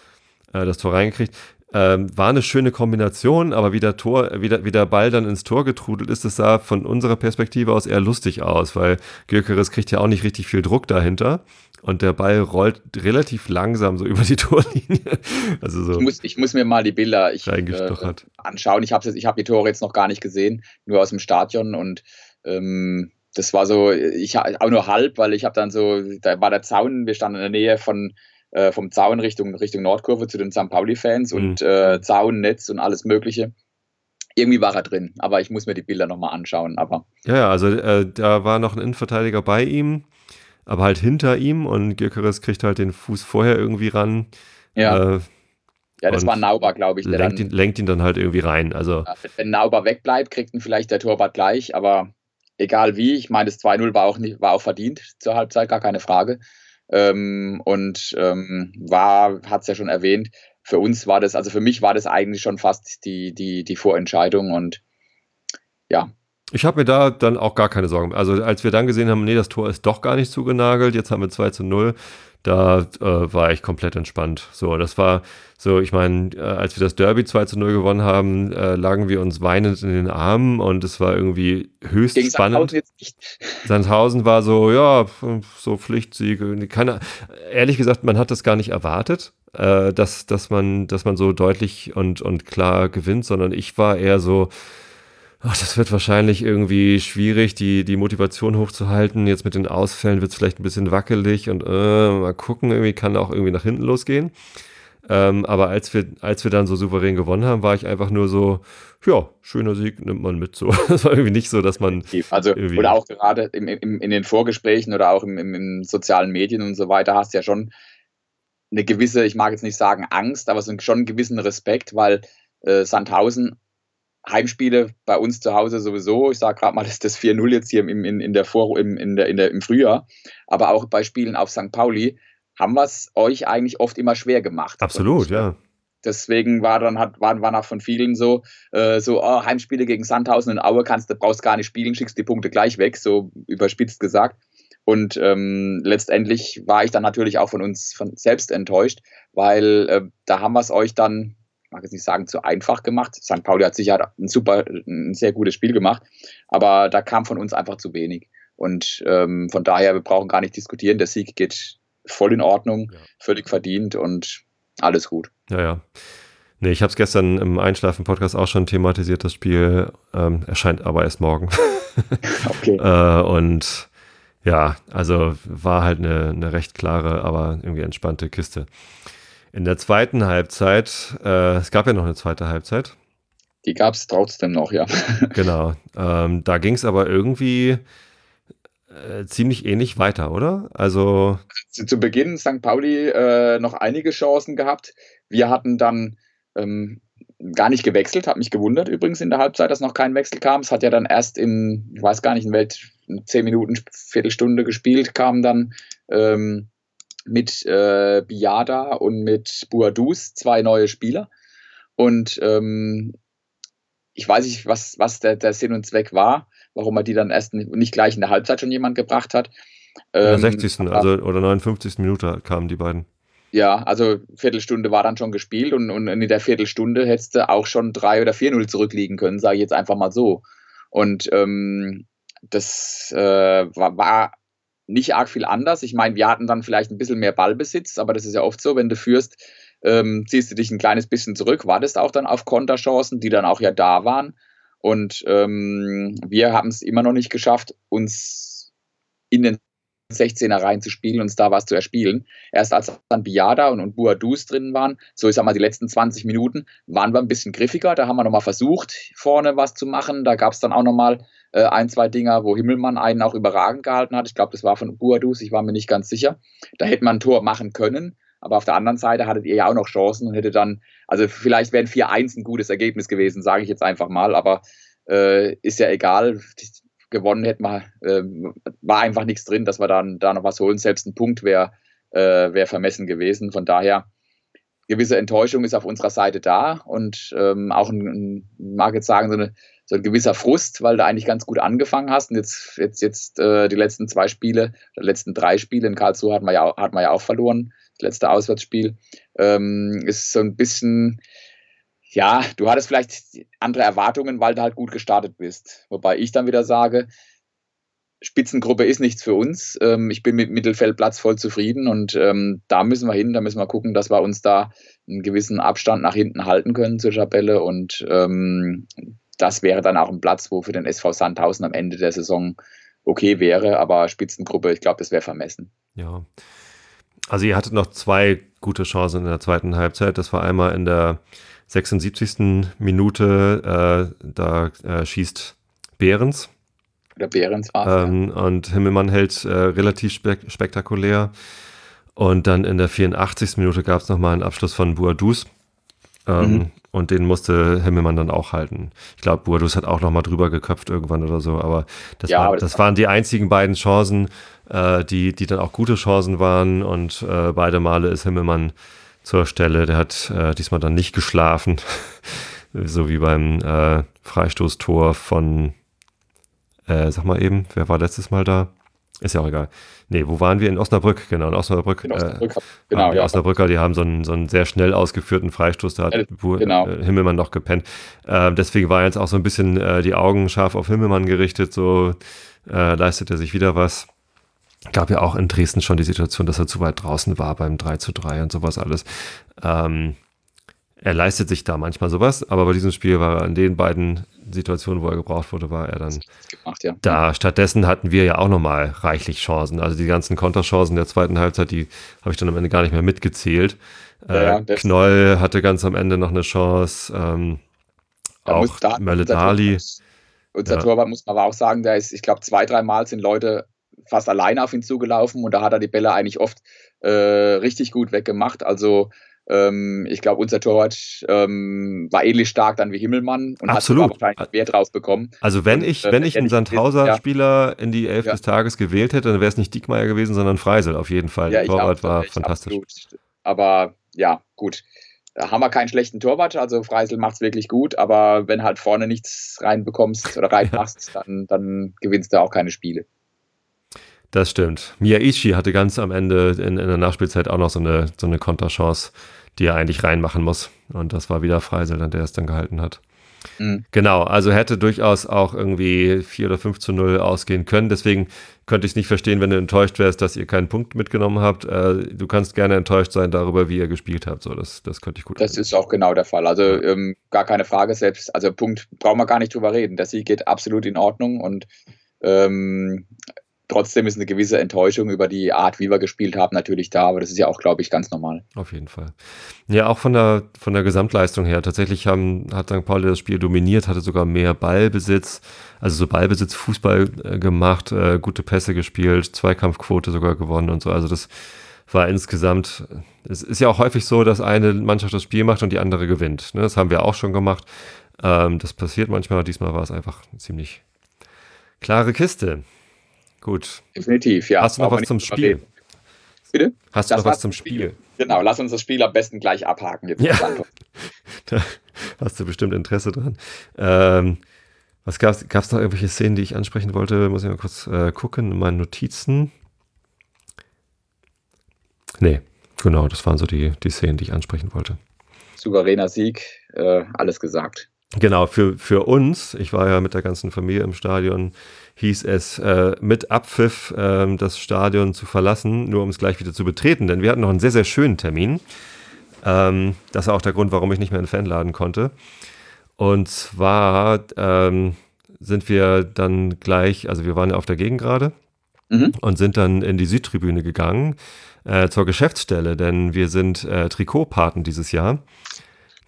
äh, das Tor reingekriegt. Ähm, war eine schöne Kombination, aber wie der, Tor, wie, der, wie der Ball dann ins Tor getrudelt ist, das sah von unserer Perspektive aus eher lustig aus, weil Gökeres kriegt ja auch nicht richtig viel Druck dahinter und der Ball rollt relativ langsam so über die Torlinie. Also so ich, muss, ich muss mir mal die Bilder ich, äh, anschauen. Ich habe hab die Tore jetzt noch gar nicht gesehen, nur aus dem Stadion und ähm, das war so, ich auch nur halb, weil ich habe dann so, da war der Zaun, wir standen in der Nähe von äh, vom Zaun Richtung, Richtung Nordkurve zu den St. Pauli-Fans mhm. und äh, Zaun, Netz und alles Mögliche. Irgendwie war er drin, aber ich muss mir die Bilder nochmal anschauen. Aber ja, also äh, da war noch ein Innenverteidiger bei ihm, aber halt hinter ihm und Gyökeres kriegt halt den Fuß vorher irgendwie ran. Ja. Äh, ja, das war Nauber, glaube ich. Der lenkt, dann, ihn, lenkt ihn dann halt irgendwie rein. Also. wenn Nauber wegbleibt, kriegt ihn vielleicht der Torwart gleich, aber egal wie. Ich meine, das 2-0 war auch, nicht, war auch verdient zur Halbzeit, gar keine Frage. Ähm, und ähm, war, hat es ja schon erwähnt, für uns war das, also für mich war das eigentlich schon fast die, die, die Vorentscheidung und ja. Ich habe mir da dann auch gar keine Sorgen. Also als wir dann gesehen haben, nee, das Tor ist doch gar nicht zugenagelt, jetzt haben wir 2 zu 0, da äh, war ich komplett entspannt. So, das war so, ich meine, äh, als wir das Derby 2 zu 0 gewonnen haben, äh, lagen wir uns weinend in den Armen und es war irgendwie höchst Gegen spannend. Sandhausen, war so, ja, so Pflichtsiege. Keine, ehrlich gesagt, man hat das gar nicht erwartet, äh, dass, dass, man, dass man so deutlich und, und klar gewinnt, sondern ich war eher so, ach, das wird wahrscheinlich irgendwie schwierig, die, die Motivation hochzuhalten. Jetzt mit den Ausfällen wird es vielleicht ein bisschen wackelig und äh, mal gucken, irgendwie kann auch irgendwie nach hinten losgehen. Ähm, aber als wir, als wir dann so souverän gewonnen haben, war ich einfach nur so, ja, schöner Sieg nimmt man mit. So. Das war irgendwie nicht so, dass man. Also, oder auch gerade im, im, in den Vorgesprächen oder auch im, im, im sozialen Medien und so weiter hast du ja schon eine gewisse, ich mag jetzt nicht sagen Angst, aber so schon einen gewissen Respekt, weil äh, Sandhausen Heimspiele bei uns zu Hause sowieso. Ich sage gerade mal, das ist das 4-0 jetzt hier im, in, in der Vor im, in der, in der, im Frühjahr. Aber auch bei Spielen auf St. Pauli haben wir es euch eigentlich oft immer schwer gemacht. Absolut, ja. Deswegen war dann hat, waren, waren auch von vielen so, äh, so oh, Heimspiele gegen Sandhausen und Aue kannst du brauchst gar nicht spielen, schickst die Punkte gleich weg, so überspitzt gesagt. Und ähm, letztendlich war ich dann natürlich auch von uns von selbst enttäuscht, weil äh, da haben wir es euch dann ich mag jetzt nicht sagen, zu einfach gemacht. St. Pauli hat sicher ein super, ein sehr gutes Spiel gemacht, aber da kam von uns einfach zu wenig. Und ähm, von daher, wir brauchen gar nicht diskutieren. Der Sieg geht voll in Ordnung, ja. völlig verdient und alles gut. Ja, ja. Nee, ich habe es gestern im Einschlafen-Podcast auch schon thematisiert. Das Spiel ähm, erscheint aber erst morgen. okay. äh, und ja, also war halt eine, eine recht klare, aber irgendwie entspannte Kiste. In der zweiten Halbzeit, äh, es gab ja noch eine zweite Halbzeit. Die gab es trotzdem noch, ja. genau. Ähm, da ging es aber irgendwie äh, ziemlich ähnlich weiter, oder? Also. Zu, zu Beginn St. Pauli äh, noch einige Chancen gehabt. Wir hatten dann ähm, gar nicht gewechselt, hat mich gewundert übrigens in der Halbzeit, dass noch kein Wechsel kam. Es hat ja dann erst in, ich weiß gar nicht, in Welt, zehn Minuten, Viertelstunde gespielt, kam dann ähm, mit äh, Biada und mit Buadus zwei neue Spieler. Und ähm, ich weiß nicht, was, was der, der Sinn und Zweck war, warum er die dann erst nicht gleich in der Halbzeit schon jemand gebracht hat. In der 60. Ähm, also oder 59. Minute kamen die beiden. Ja, also Viertelstunde war dann schon gespielt und, und in der Viertelstunde hättest du auch schon 3 oder 4-0 zurückliegen können, sage ich jetzt einfach mal so. Und ähm, das äh, war, war nicht arg viel anders. Ich meine, wir hatten dann vielleicht ein bisschen mehr Ballbesitz, aber das ist ja oft so, wenn du führst, ähm, ziehst du dich ein kleines bisschen zurück, wartest auch dann auf Konterchancen, die dann auch ja da waren. Und ähm, wir haben es immer noch nicht geschafft, uns in den 16er rein zu spielen, uns da was zu erspielen. Erst als dann Biada und, und Buadus drin waren, so ich sag mal die letzten 20 Minuten, waren wir ein bisschen griffiger. Da haben wir nochmal versucht, vorne was zu machen. Da gab es dann auch nochmal äh, ein, zwei Dinger, wo Himmelmann einen auch überragend gehalten hat. Ich glaube, das war von Buadus, ich war mir nicht ganz sicher. Da hätte man ein Tor machen können. Aber auf der anderen Seite hattet ihr ja auch noch Chancen und hätte dann, also vielleicht wären 4-1 ein gutes Ergebnis gewesen, sage ich jetzt einfach mal, aber äh, ist ja egal gewonnen hätten wir, äh, war einfach nichts drin, dass wir dann da noch was holen. Selbst ein Punkt wäre äh, wär vermessen gewesen. Von daher, gewisse Enttäuschung ist auf unserer Seite da und ähm, auch ein, mag jetzt sagen, so, eine, so, ein gewisser Frust, weil du eigentlich ganz gut angefangen hast. Und jetzt, jetzt, jetzt äh, die letzten zwei Spiele, die letzten drei Spiele in Karlsruhe hat man ja, hat man ja auch verloren, das letzte Auswärtsspiel, ähm, ist so ein bisschen ja, du hattest vielleicht andere Erwartungen, weil du halt gut gestartet bist. Wobei ich dann wieder sage, Spitzengruppe ist nichts für uns. Ähm, ich bin mit Mittelfeldplatz voll zufrieden und ähm, da müssen wir hin, da müssen wir gucken, dass wir uns da einen gewissen Abstand nach hinten halten können zur Tabelle und ähm, das wäre dann auch ein Platz, wo für den SV Sandhausen am Ende der Saison okay wäre, aber Spitzengruppe, ich glaube, das wäre vermessen. Ja. Also ihr hattet noch zwei gute Chancen in der zweiten Halbzeit. Das war einmal in der 76. Minute, äh, da äh, schießt Behrens. Oder Behrens war ähm, ja. Und Himmelmann hält äh, relativ spek spektakulär. Und dann in der 84. Minute gab es nochmal einen Abschluss von Buadus. Ähm, mhm. Und den musste Himmelmann dann auch halten. Ich glaube, Buadus hat auch nochmal drüber geköpft irgendwann oder so. Aber das, ja, war, aber das, das waren die einzigen beiden Chancen, äh, die, die dann auch gute Chancen waren. Und äh, beide Male ist Himmelmann zur Stelle. Der hat äh, diesmal dann nicht geschlafen, so wie beim äh, Freistoßtor von, äh, sag mal eben, wer war letztes Mal da? Ist ja auch egal. Nee, wo waren wir? In Osnabrück, genau. In Osnabrück. In Osnabrück äh, genau, die ja. Osnabrücker, die haben so einen, so einen sehr schnell ausgeführten Freistoß, da hat genau. Äh, Himmelmann noch gepennt. Äh, deswegen war jetzt auch so ein bisschen äh, die Augen scharf auf Himmelmann gerichtet, so äh, leistet er sich wieder was gab ja auch in Dresden schon die Situation, dass er zu weit draußen war beim 3 zu 3 und sowas alles. Ähm, er leistet sich da manchmal sowas, aber bei diesem Spiel war er in den beiden Situationen, wo er gebraucht wurde, war er dann gemacht, ja. da. Stattdessen hatten wir ja auch nochmal reichlich Chancen. Also die ganzen Konterchancen der zweiten Halbzeit, die habe ich dann am Ende gar nicht mehr mitgezählt. Ja, äh, Knoll hatte ganz am Ende noch eine Chance. Ähm, auch Mölle Dali. Unser ja. Torwart muss man aber auch sagen, da ist, ich glaube, zwei, dreimal sind Leute fast alleine auf ihn zugelaufen und da hat er die Bälle eigentlich oft äh, richtig gut weggemacht. Also ähm, ich glaube, unser Torwart ähm, war ähnlich stark dann wie Himmelmann und Absolut. hat wahrscheinlich Wert draus bekommen. Also wenn ich, äh, wenn ich einen Sandhauser-Spieler ja. in die Elf ja. des Tages gewählt hätte, dann wäre es nicht Diekmeyer gewesen, sondern Freisel auf jeden Fall. Ja, Der Torwart war fantastisch. Absolut. Aber ja, gut. Da haben wir keinen schlechten Torwart, also Freisel macht es wirklich gut, aber wenn halt vorne nichts reinbekommst oder reinmachst, dann, dann gewinnst du auch keine Spiele. Das stimmt. Miyaichi hatte ganz am Ende in, in der Nachspielzeit auch noch so eine, so eine Konterchance, die er eigentlich reinmachen muss. Und das war wieder Freisel, der es dann gehalten hat. Mhm. Genau, also hätte durchaus auch irgendwie 4 oder 5 zu 0 ausgehen können. Deswegen könnte ich es nicht verstehen, wenn du enttäuscht wärst, dass ihr keinen Punkt mitgenommen habt. Äh, du kannst gerne enttäuscht sein darüber, wie ihr gespielt habt. So, das, das könnte ich gut Das finden. ist auch genau der Fall. Also ähm, gar keine Frage selbst. Also Punkt brauchen wir gar nicht drüber reden. Der Sieg geht absolut in Ordnung und ähm, trotzdem ist eine gewisse Enttäuschung über die Art, wie wir gespielt haben, natürlich da, aber das ist ja auch, glaube ich, ganz normal. Auf jeden Fall. Ja, auch von der, von der Gesamtleistung her. Tatsächlich haben, hat St. Pauli das Spiel dominiert, hatte sogar mehr Ballbesitz, also so Ballbesitz, Fußball äh, gemacht, äh, gute Pässe gespielt, Zweikampfquote sogar gewonnen und so. Also das war insgesamt, es ist ja auch häufig so, dass eine Mannschaft das Spiel macht und die andere gewinnt. Ne? Das haben wir auch schon gemacht. Ähm, das passiert manchmal, diesmal war es einfach ziemlich klare Kiste. Gut. Definitiv, ja. Hast du noch was zum Spiel? Bitte? Hast du das noch was zum Spiel? Spiel? Genau, lass uns das Spiel am besten gleich abhaken. Jetzt ja. da hast du bestimmt Interesse dran. Ähm, was gab es noch irgendwelche Szenen, die ich ansprechen wollte? Muss ich mal kurz äh, gucken in meinen Notizen. Nee, genau, das waren so die, die Szenen, die ich ansprechen wollte. Souveräner Sieg, äh, alles gesagt. Genau, für, für uns, ich war ja mit der ganzen Familie im Stadion, hieß es äh, mit Abpfiff äh, das Stadion zu verlassen, nur um es gleich wieder zu betreten, denn wir hatten noch einen sehr, sehr schönen Termin. Ähm, das war auch der Grund, warum ich nicht mehr in den Fan laden konnte. Und zwar ähm, sind wir dann gleich, also wir waren ja auf der Gegend gerade mhm. und sind dann in die Südtribüne gegangen äh, zur Geschäftsstelle, denn wir sind äh, Trikotpaten dieses Jahr.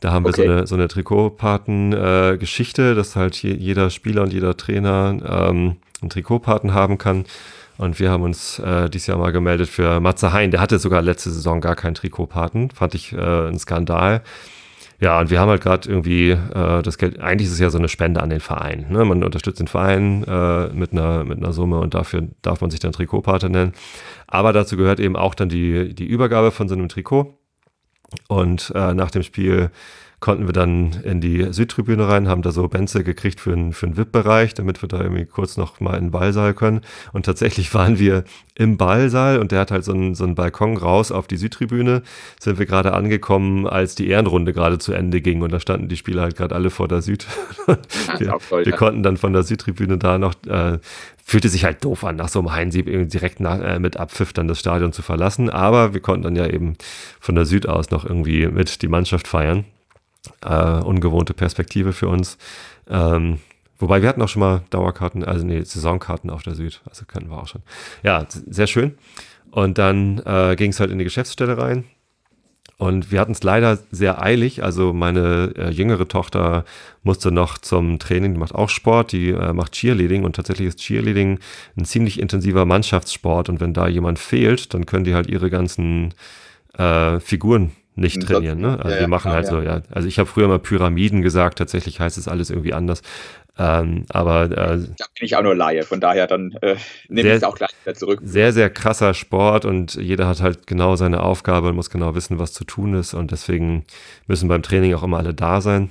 Da haben wir okay. so eine, so eine Trikotpaten-Geschichte, äh, dass halt jeder Spieler und jeder Trainer ähm, einen Trikotpaten haben kann. Und wir haben uns äh, dieses Jahr mal gemeldet für Matze Hein. Der hatte sogar letzte Saison gar keinen Trikotpaten. Fand ich äh, ein Skandal. Ja, und wir haben halt gerade irgendwie äh, das Geld, eigentlich ist es ja so eine Spende an den Verein. Ne? Man unterstützt den Verein äh, mit, einer, mit einer Summe und dafür darf man sich dann Trikotpate nennen. Aber dazu gehört eben auch dann die, die Übergabe von so einem Trikot. Und äh, nach dem Spiel konnten wir dann in die Südtribüne rein, haben da so Benze gekriegt für einen, für einen VIP-Bereich, damit wir da irgendwie kurz noch mal in den Ballsaal können. Und tatsächlich waren wir im Ballsaal und der hat halt so einen, so einen Balkon raus auf die Südtribüne. Sind wir gerade angekommen, als die Ehrenrunde gerade zu Ende ging und da standen die Spieler halt gerade alle vor der Süd. wir, wir konnten dann von der Südtribüne da noch äh, fühlte sich halt doof an, nach so einem Heimsieg direkt nach, äh, mit Abpfiff dann das Stadion zu verlassen. Aber wir konnten dann ja eben von der Süd aus noch irgendwie mit die Mannschaft feiern. Äh, ungewohnte Perspektive für uns. Ähm, wobei wir hatten auch schon mal Dauerkarten, also nee, Saisonkarten auf der Süd, also können wir auch schon. Ja, sehr schön. Und dann äh, ging es halt in die Geschäftsstelle rein. Und wir hatten es leider sehr eilig. Also meine äh, jüngere Tochter musste noch zum Training, die macht auch Sport, die äh, macht Cheerleading und tatsächlich ist Cheerleading ein ziemlich intensiver Mannschaftssport. Und wenn da jemand fehlt, dann können die halt ihre ganzen äh, Figuren nicht trainieren. Ne? Also ja, wir machen halt so, ja. Also ich habe früher mal Pyramiden gesagt, tatsächlich heißt es alles irgendwie anders. Ähm, aber äh, da bin ich auch nur Laie, von daher dann äh, nehme ich es auch gleich wieder zurück. Sehr, sehr krasser Sport und jeder hat halt genau seine Aufgabe und muss genau wissen, was zu tun ist. Und deswegen müssen beim Training auch immer alle da sein.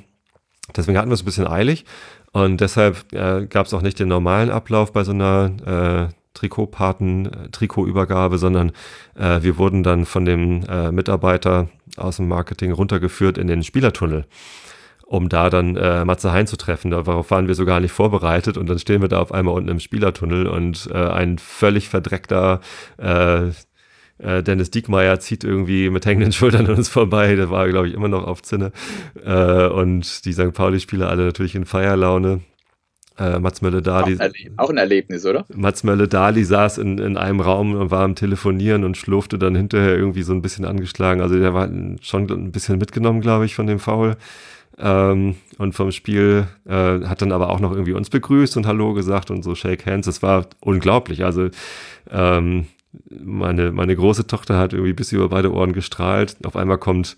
Deswegen hatten wir es ein bisschen eilig. Und deshalb äh, gab es auch nicht den normalen Ablauf bei so einer äh, Trikotpaten, äh, Trikotübergabe, sondern äh, wir wurden dann von dem äh, Mitarbeiter aus dem Marketing runtergeführt in den Spielertunnel, um da dann äh, Matze Hein zu treffen. Darauf waren wir so gar nicht vorbereitet und dann stehen wir da auf einmal unten im Spielertunnel und äh, ein völlig verdreckter äh, Dennis Diekmeyer zieht irgendwie mit hängenden Schultern an uns vorbei. Der war, glaube ich, immer noch auf Zinne. Und die St. Pauli-Spieler alle natürlich in Feierlaune. Äh, Mats Mölle-Dali. Auch, auch, ein Erlebnis, oder? Mats Mölle-Dali saß in, in einem Raum und war am Telefonieren und schlurfte dann hinterher irgendwie so ein bisschen angeschlagen. Also der war schon ein bisschen mitgenommen, glaube ich, von dem Foul. Ähm, und vom Spiel äh, hat dann aber auch noch irgendwie uns begrüßt und Hallo gesagt und so Shake Hands. Das war unglaublich. Also ähm, meine, meine große Tochter hat irgendwie bis über beide Ohren gestrahlt. Auf einmal kommt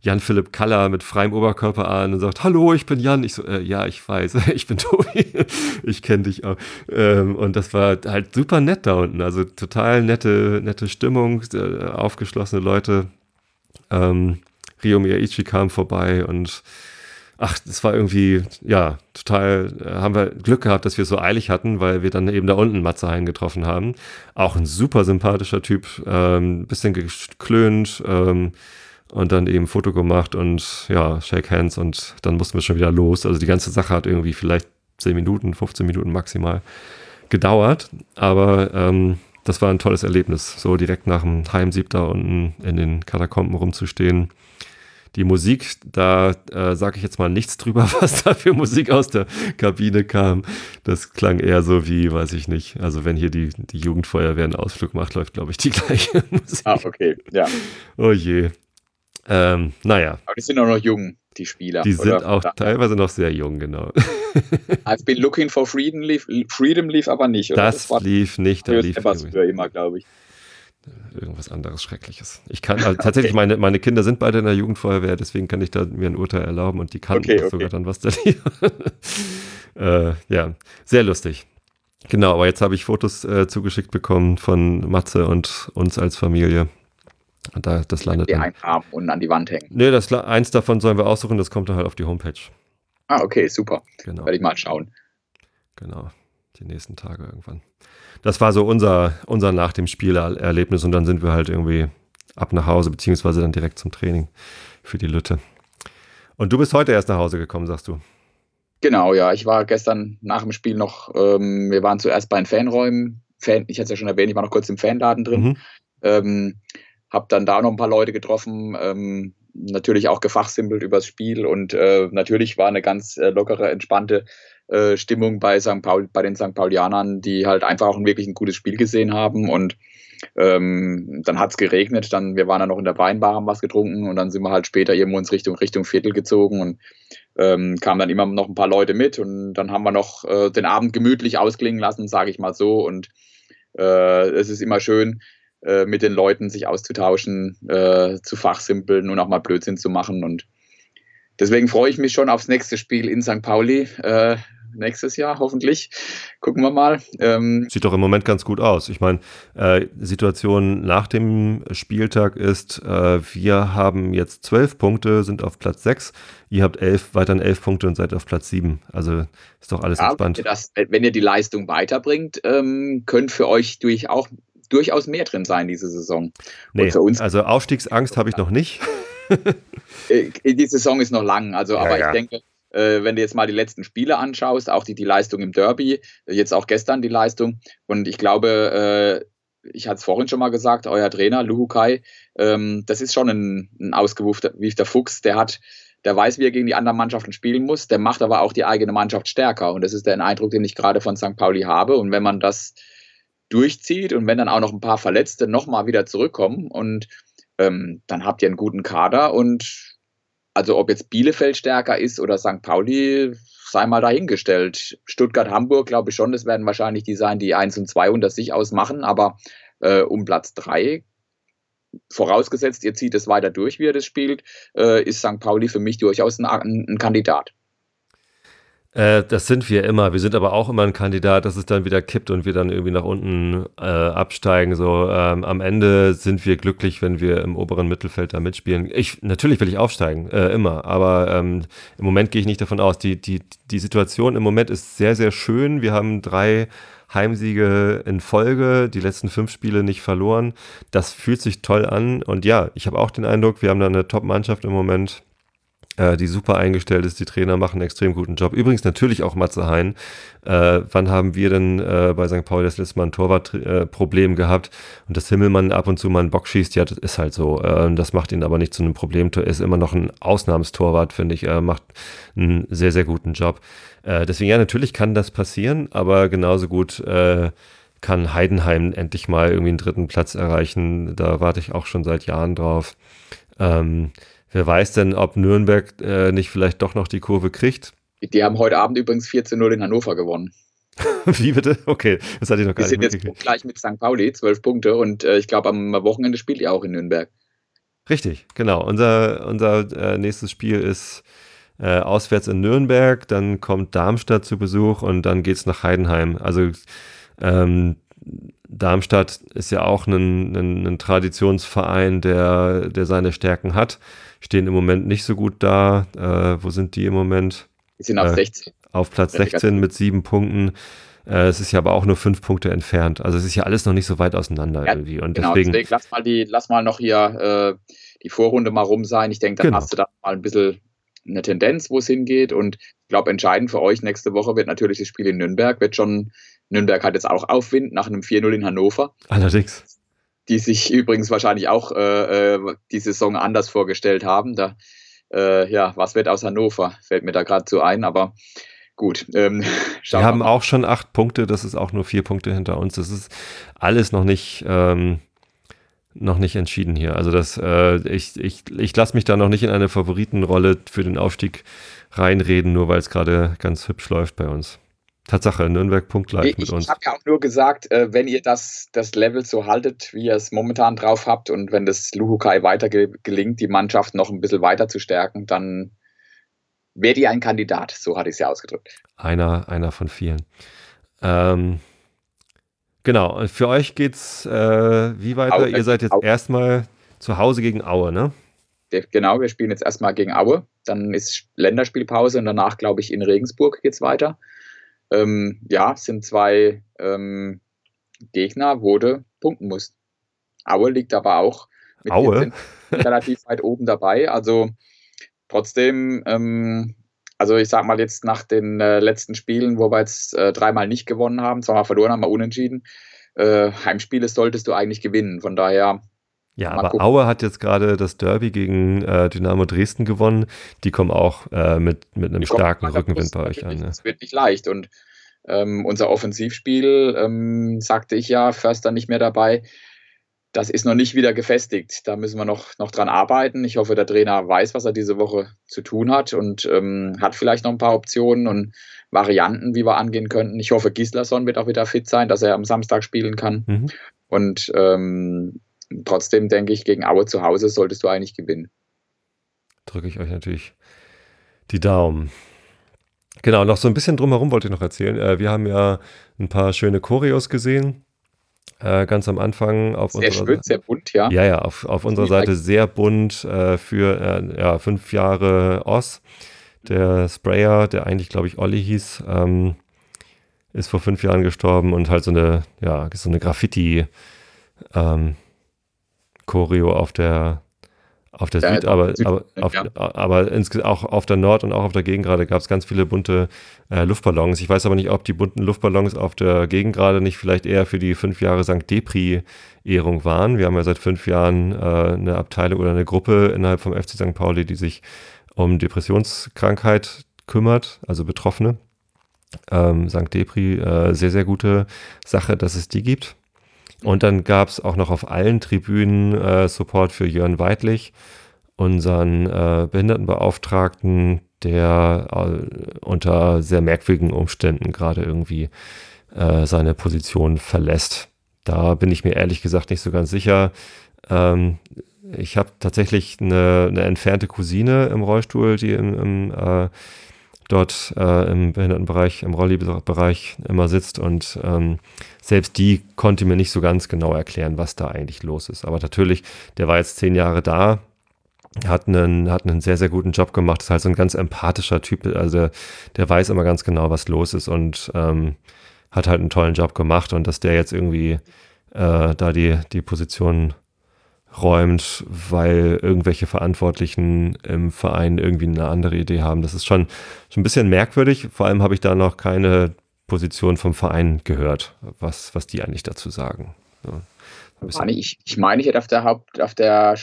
Jan-Philipp Kaller mit freiem Oberkörper an und sagt, hallo, ich bin Jan. Ich so, äh, ja, ich weiß, ich bin Tobi, ich kenne dich auch. Ähm, und das war halt super nett da unten, also total nette, nette Stimmung, äh, aufgeschlossene Leute. Ähm, Rio Miyaichi kam vorbei und ach, das war irgendwie, ja, total, äh, haben wir Glück gehabt, dass wir es so eilig hatten, weil wir dann eben da unten Matze Hein getroffen haben. Auch ein super sympathischer Typ, ähm, bisschen geklönt, ähm, und dann eben Foto gemacht und ja, Shake Hands und dann mussten wir schon wieder los. Also die ganze Sache hat irgendwie vielleicht 10 Minuten, 15 Minuten maximal gedauert, aber ähm, das war ein tolles Erlebnis, so direkt nach dem Heimsieb da unten in den Katakomben rumzustehen. Die Musik, da äh, sage ich jetzt mal nichts drüber, was da für Musik aus der Kabine kam. Das klang eher so wie, weiß ich nicht, also wenn hier die, die Jugendfeuerwehr einen Ausflug macht, läuft, glaube ich, die gleiche Musik. Ah, okay, ja. Oh je. Ähm, naja. Aber die sind auch noch jung, die Spieler. Die sind auch ja. teilweise noch sehr jung, genau. I've been looking for freedom lief, freedom lief aber nicht, oder? Das, das lief nicht. Da lief etwas für immer, glaube ich. Irgendwas anderes Schreckliches. Ich kann also tatsächlich, okay. meine, meine Kinder sind beide in der Jugendfeuerwehr, deswegen kann ich da mir ein Urteil erlauben und die kannten okay, okay. sogar dann, was da äh, ja, sehr lustig. Genau, aber jetzt habe ich Fotos äh, zugeschickt bekommen von Matze und uns als Familie. Und da, das landet die dann. einrahmen und an die Wand hängen. Nee, das, eins davon sollen wir aussuchen, das kommt dann halt auf die Homepage. Ah, okay, super. Genau. Werde ich mal schauen. Genau, die nächsten Tage irgendwann. Das war so unser, unser nach dem Spiel Erlebnis und dann sind wir halt irgendwie ab nach Hause, beziehungsweise dann direkt zum Training für die Lütte. Und du bist heute erst nach Hause gekommen, sagst du? Genau, ja. Ich war gestern nach dem Spiel noch, ähm, wir waren zuerst bei den Fanräumen. Fan, ich hatte es ja schon erwähnt, ich war noch kurz im Fanladen drin. Mhm. Ähm, hab dann da noch ein paar Leute getroffen, ähm, natürlich auch gefachsimpelt übers Spiel und äh, natürlich war eine ganz äh, lockere, entspannte äh, Stimmung bei St. Paul, bei den St. Paulianern, die halt einfach auch ein wirklich ein gutes Spiel gesehen haben und ähm, dann hat es geregnet, dann wir waren dann noch in der Weinbar, haben was getrunken und dann sind wir halt später irgendwo ins Richtung Richtung Viertel gezogen und ähm, kamen dann immer noch ein paar Leute mit und dann haben wir noch äh, den Abend gemütlich ausklingen lassen, sage ich mal so und äh, es ist immer schön, äh, mit den Leuten sich auszutauschen, äh, zu fachsimpeln und auch mal Blödsinn zu machen und deswegen freue ich mich schon aufs nächste Spiel in St. Pauli. Äh, nächstes Jahr hoffentlich. Gucken wir mal. Ähm Sieht doch im Moment ganz gut aus. Ich meine, äh, Situation nach dem Spieltag ist, äh, wir haben jetzt zwölf Punkte, sind auf Platz sechs. Ihr habt elf, weiterhin elf Punkte und seid auf Platz sieben. Also ist doch alles ja, entspannt. Wenn ihr, das, wenn ihr die Leistung weiterbringt, ähm, könnt für euch durch auch durchaus mehr drin sein diese Saison. Nee, also Aufstiegsangst habe ich noch nicht. Äh, die Saison ist noch lang, also ja, aber ja. ich denke, äh, wenn du jetzt mal die letzten Spiele anschaust, auch die, die Leistung im Derby, jetzt auch gestern die Leistung. Und ich glaube, äh, ich hatte es vorhin schon mal gesagt, euer Trainer, Luhukai, ähm, das ist schon ein, ein ausgewufter Fuchs, der hat, der weiß, wie er gegen die anderen Mannschaften spielen muss, der macht aber auch die eigene Mannschaft stärker. Und das ist der Eindruck, den ich gerade von St. Pauli habe. Und wenn man das durchzieht und wenn dann auch noch ein paar Verletzte nochmal wieder zurückkommen und ähm, dann habt ihr einen guten Kader und also ob jetzt Bielefeld stärker ist oder St. Pauli, sei mal dahingestellt. Stuttgart, Hamburg, glaube ich schon, das werden wahrscheinlich die sein, die 1 und 2 unter sich ausmachen, aber äh, um Platz 3, vorausgesetzt, ihr zieht es weiter durch, wie ihr das spielt, äh, ist St. Pauli für mich durchaus ein, ein, ein Kandidat. Äh, das sind wir immer. Wir sind aber auch immer ein Kandidat, dass es dann wieder kippt und wir dann irgendwie nach unten äh, absteigen. So ähm, am Ende sind wir glücklich, wenn wir im oberen Mittelfeld da mitspielen. Ich natürlich will ich aufsteigen, äh, immer. Aber ähm, im Moment gehe ich nicht davon aus. Die, die, die Situation im Moment ist sehr, sehr schön. Wir haben drei Heimsiege in Folge, die letzten fünf Spiele nicht verloren. Das fühlt sich toll an. Und ja, ich habe auch den Eindruck, wir haben da eine Top-Mannschaft im Moment äh, die super eingestellt ist. Die Trainer machen einen extrem guten Job. Übrigens natürlich auch Matze Hein. Äh, wann haben wir denn äh, bei St. Pauli das letzte Mal ein Torwartproblem äh, gehabt und dass Himmelmann ab und zu mal einen Bock schießt? Ja, das ist halt so. Äh, das macht ihn aber nicht zu einem Problem. Er ist immer noch ein Ausnahmstorwart, finde ich. Er macht einen sehr, sehr guten Job. Äh, deswegen, ja, natürlich kann das passieren, aber genauso gut kann Heidenheim endlich mal irgendwie einen dritten Platz erreichen. Da warte ich auch schon seit Jahren drauf. Ähm, Wer weiß denn, ob Nürnberg äh, nicht vielleicht doch noch die Kurve kriegt? Die haben heute Abend übrigens 14-0 in Hannover gewonnen. Wie bitte? Okay, das hatte ich noch gar die nicht sind jetzt gleich mit St. Pauli, 12 Punkte und äh, ich glaube, am Wochenende spielt ihr auch in Nürnberg. Richtig, genau. Unser, unser äh, nächstes Spiel ist äh, auswärts in Nürnberg, dann kommt Darmstadt zu Besuch und dann geht es nach Heidenheim. Also ähm, Darmstadt ist ja auch ein, ein, ein Traditionsverein, der, der seine Stärken hat stehen im Moment nicht so gut da. Äh, wo sind die im Moment? Die sind auf äh, 16. Auf Platz 16 mit sieben Punkten. Äh, es ist ja aber auch nur fünf Punkte entfernt. Also es ist ja alles noch nicht so weit auseinander ja, irgendwie. Und genau, deswegen, deswegen lass mal die, lass mal noch hier äh, die Vorrunde mal rum sein. Ich denke, dann genau. hast du da mal ein bisschen eine Tendenz, wo es hingeht. Und ich glaube, entscheidend für euch nächste Woche wird natürlich das Spiel in Nürnberg. Wird schon, Nürnberg hat jetzt auch Aufwind nach einem 4-0 in Hannover. Allerdings die sich übrigens wahrscheinlich auch äh, äh, die Saison anders vorgestellt haben. Da, äh, ja, was wird aus Hannover? Fällt mir da gerade zu ein, aber gut. Ähm, wir haben auch schon acht Punkte, das ist auch nur vier Punkte hinter uns. Das ist alles noch nicht. Ähm noch nicht entschieden hier. Also das, äh, ich, ich, ich lasse mich da noch nicht in eine Favoritenrolle für den Aufstieg reinreden, nur weil es gerade ganz hübsch läuft bei uns. Tatsache, Nürnberg punktgleich mit uns. Ich habe ja auch nur gesagt, äh, wenn ihr das, das Level so haltet, wie ihr es momentan drauf habt und wenn das Luhukai weiter ge gelingt, die Mannschaft noch ein bisschen weiter zu stärken, dann werdet ihr ein Kandidat. So hatte ich es ja ausgedrückt. Einer, einer von vielen. Ähm, Genau, und für euch geht's äh, wie weiter? Aue, Ihr seid jetzt Aue. erstmal zu Hause gegen Aue, ne? Genau, wir spielen jetzt erstmal gegen Aue. Dann ist Länderspielpause und danach, glaube ich, in Regensburg geht es weiter. Ähm, ja, sind zwei ähm, Gegner, wo du punkten musst. Aue liegt aber auch mit Aue? relativ weit oben dabei. Also trotzdem, ähm, also ich sag mal jetzt nach den äh, letzten Spielen, wo wir jetzt äh, dreimal nicht gewonnen haben, zweimal verloren haben, mal unentschieden. Äh, Heimspiele solltest du eigentlich gewinnen. Von daher ja, aber gucken. Aue hat jetzt gerade das Derby gegen äh, Dynamo Dresden gewonnen. Die kommen auch äh, mit, mit einem starken Rückenwind bei euch an. Ne? Das wird nicht leicht. Und ähm, unser Offensivspiel, ähm, sagte ich ja, Förster nicht mehr dabei. Das ist noch nicht wieder gefestigt. Da müssen wir noch, noch dran arbeiten. Ich hoffe, der Trainer weiß, was er diese Woche zu tun hat und ähm, hat vielleicht noch ein paar Optionen und Varianten, wie wir angehen könnten. Ich hoffe, Gislason wird auch wieder fit sein, dass er am Samstag spielen kann. Mhm. Und ähm, trotzdem denke ich, gegen Aue zu Hause solltest du eigentlich gewinnen. Drücke ich euch natürlich die Daumen. Genau, noch so ein bisschen drumherum wollte ich noch erzählen. Äh, wir haben ja ein paar schöne Choreos gesehen. Äh, ganz am Anfang auf sehr unserer schön, sehr bunt, ja. Ja, ja, auf, auf unserer Seite sehr bunt äh, für ja, fünf Jahre Oz. Der Sprayer, der eigentlich, glaube ich, Olli hieß, ähm, ist vor fünf Jahren gestorben und halt so eine, ja, so eine Graffiti- ähm, Choreo auf der auf der ja, Süd, aber, Süd, aber, auf, ja. aber auch auf der Nord- und auch auf der Gegengrade gab es ganz viele bunte äh, Luftballons. Ich weiß aber nicht, ob die bunten Luftballons auf der Gegengrade nicht vielleicht eher für die fünf Jahre St. Depri-Ehrung waren. Wir haben ja seit fünf Jahren äh, eine Abteilung oder eine Gruppe innerhalb vom FC St. Pauli, die sich um Depressionskrankheit kümmert, also Betroffene. Ähm, St. Depri, äh, sehr, sehr gute Sache, dass es die gibt. Und dann gab es auch noch auf allen Tribünen äh, Support für Jörn Weidlich, unseren äh, Behindertenbeauftragten, der äh, unter sehr merkwürdigen Umständen gerade irgendwie äh, seine Position verlässt. Da bin ich mir ehrlich gesagt nicht so ganz sicher. Ähm, ich habe tatsächlich eine, eine, entfernte Cousine im Rollstuhl, die im, im äh, dort äh, im Behindertenbereich, im Rolli-Bereich immer sitzt und ähm, selbst die konnte mir nicht so ganz genau erklären, was da eigentlich los ist. Aber natürlich, der war jetzt zehn Jahre da, hat einen, hat einen sehr, sehr guten Job gemacht, ist halt so ein ganz empathischer Typ, also der, weiß immer ganz genau, was los ist und ähm, hat halt einen tollen Job gemacht und dass der jetzt irgendwie äh, da die, die Position räumt, weil irgendwelche Verantwortlichen im Verein irgendwie eine andere Idee haben. Das ist schon, schon ein bisschen merkwürdig. Vor allem habe ich da noch keine Position vom Verein gehört, was, was die eigentlich dazu sagen. Ja, ich, ich meine, ich hätte auf der Haupt, auf der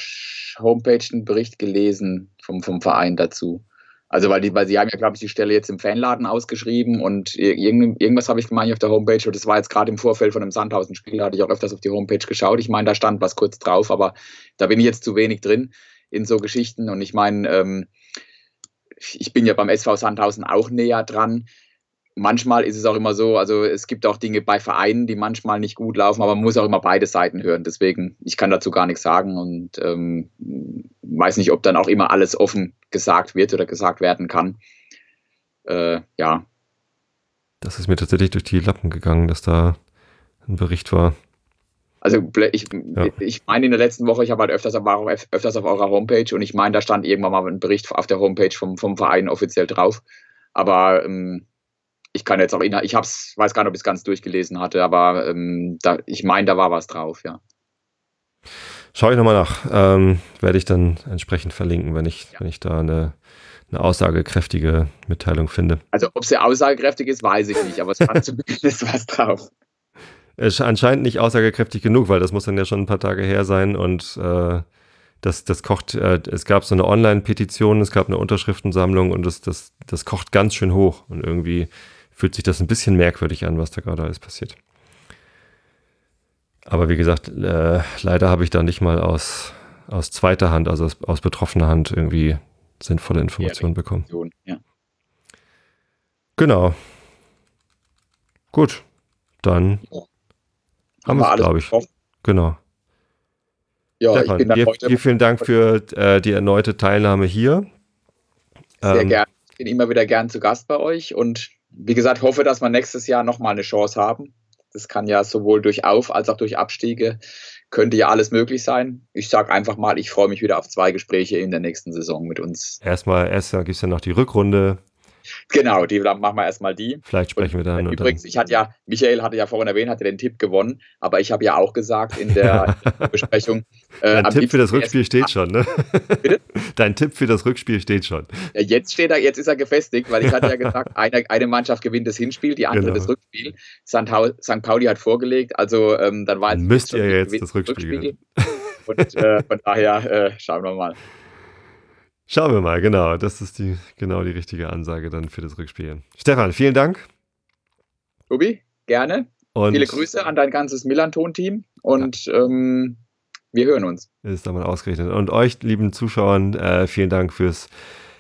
Homepage einen Bericht gelesen vom, vom Verein dazu. Also weil, die, weil sie haben ja, glaube ich, die Stelle jetzt im Fanladen ausgeschrieben und irgend, irgendwas habe ich gemeint auf der Homepage und das war jetzt gerade im Vorfeld von einem Sandhausen-Spiel, da hatte ich auch öfters auf die Homepage geschaut. Ich meine, da stand was kurz drauf, aber da bin ich jetzt zu wenig drin in so Geschichten und ich meine, ähm, ich bin ja beim SV Sandhausen auch näher dran manchmal ist es auch immer so, also es gibt auch Dinge bei Vereinen, die manchmal nicht gut laufen, aber man muss auch immer beide Seiten hören. Deswegen, ich kann dazu gar nichts sagen und ähm, weiß nicht, ob dann auch immer alles offen gesagt wird oder gesagt werden kann. Äh, ja. Das ist mir tatsächlich durch die Lappen gegangen, dass da ein Bericht war. Also ich, ja. ich meine in der letzten Woche, ich habe halt öfters, war öfters auf eurer Homepage und ich meine, da stand irgendwann mal ein Bericht auf der Homepage vom, vom Verein offiziell drauf. Aber ähm, ich kann jetzt auch, ich hab's, weiß gar nicht, ob ich es ganz durchgelesen hatte, aber ähm, da, ich meine, da war was drauf, ja. Schaue ich nochmal nach. Ähm, werde ich dann entsprechend verlinken, wenn ich, ja. wenn ich da eine, eine aussagekräftige Mitteilung finde. Also ob sie aussagekräftig ist, weiß ich nicht, aber es stand zumindest was drauf. Es ist anscheinend nicht aussagekräftig genug, weil das muss dann ja schon ein paar Tage her sein und äh, das, das kocht, äh, es gab so eine Online-Petition, es gab eine Unterschriftensammlung und das, das, das kocht ganz schön hoch und irgendwie fühlt sich das ein bisschen merkwürdig an, was da gerade alles passiert. Aber wie gesagt, äh, leider habe ich da nicht mal aus, aus zweiter Hand, also aus, aus betroffener Hand irgendwie sinnvolle Informationen ja, bekommen. Ja. Genau. Gut, dann ja. haben wir es, glaube ich. Drauf. Genau. Ja, Stefan, ich bin dir, heute dir vielen Dank für äh, die erneute Teilnahme hier. Sehr ähm, gerne. Ich bin immer wieder gern zu Gast bei euch und wie gesagt, hoffe, dass wir nächstes Jahr nochmal eine Chance haben. Das kann ja sowohl durch Auf- als auch durch Abstiege, könnte ja alles möglich sein. Ich sage einfach mal, ich freue mich wieder auf zwei Gespräche in der nächsten Saison mit uns. Erstmal, erst gibt es ja noch die Rückrunde. Genau, die dann machen wir erstmal die. Vielleicht sprechen und, wir dann. Übrigens, dann. ich hatte ja, Michael hatte ja vorhin erwähnt, hatte den Tipp gewonnen, aber ich habe ja auch gesagt in der Besprechung. Äh, Dein Tipp für das Rückspiel steht schon, ne? Bitte? Dein Tipp für das Rückspiel steht schon. Ja, jetzt steht er, jetzt ist er gefestigt, weil ich hatte ja gesagt, eine, eine Mannschaft gewinnt das Hinspiel, die andere genau. das Rückspiel. St. Pauli hat vorgelegt, also ähm, dann war jetzt. Müsst ihr jetzt das Rückspiel. Rückspiel. Und äh, von daher äh, schauen wir mal. Schauen wir mal, genau. Das ist die, genau die richtige Ansage dann für das Rückspiel. Stefan, vielen Dank. Ubi, gerne. Und Viele Grüße an dein ganzes Millanton-Team und ja. ähm, wir hören uns. Ist mal ausgerechnet. Und euch, lieben Zuschauern, äh, vielen Dank fürs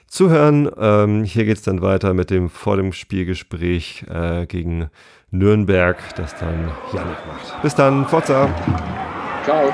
Zuhören. Ähm, hier geht es dann weiter mit dem vor dem Spielgespräch äh, gegen Nürnberg, das dann Janik macht. Bis dann, Forza. Ciao.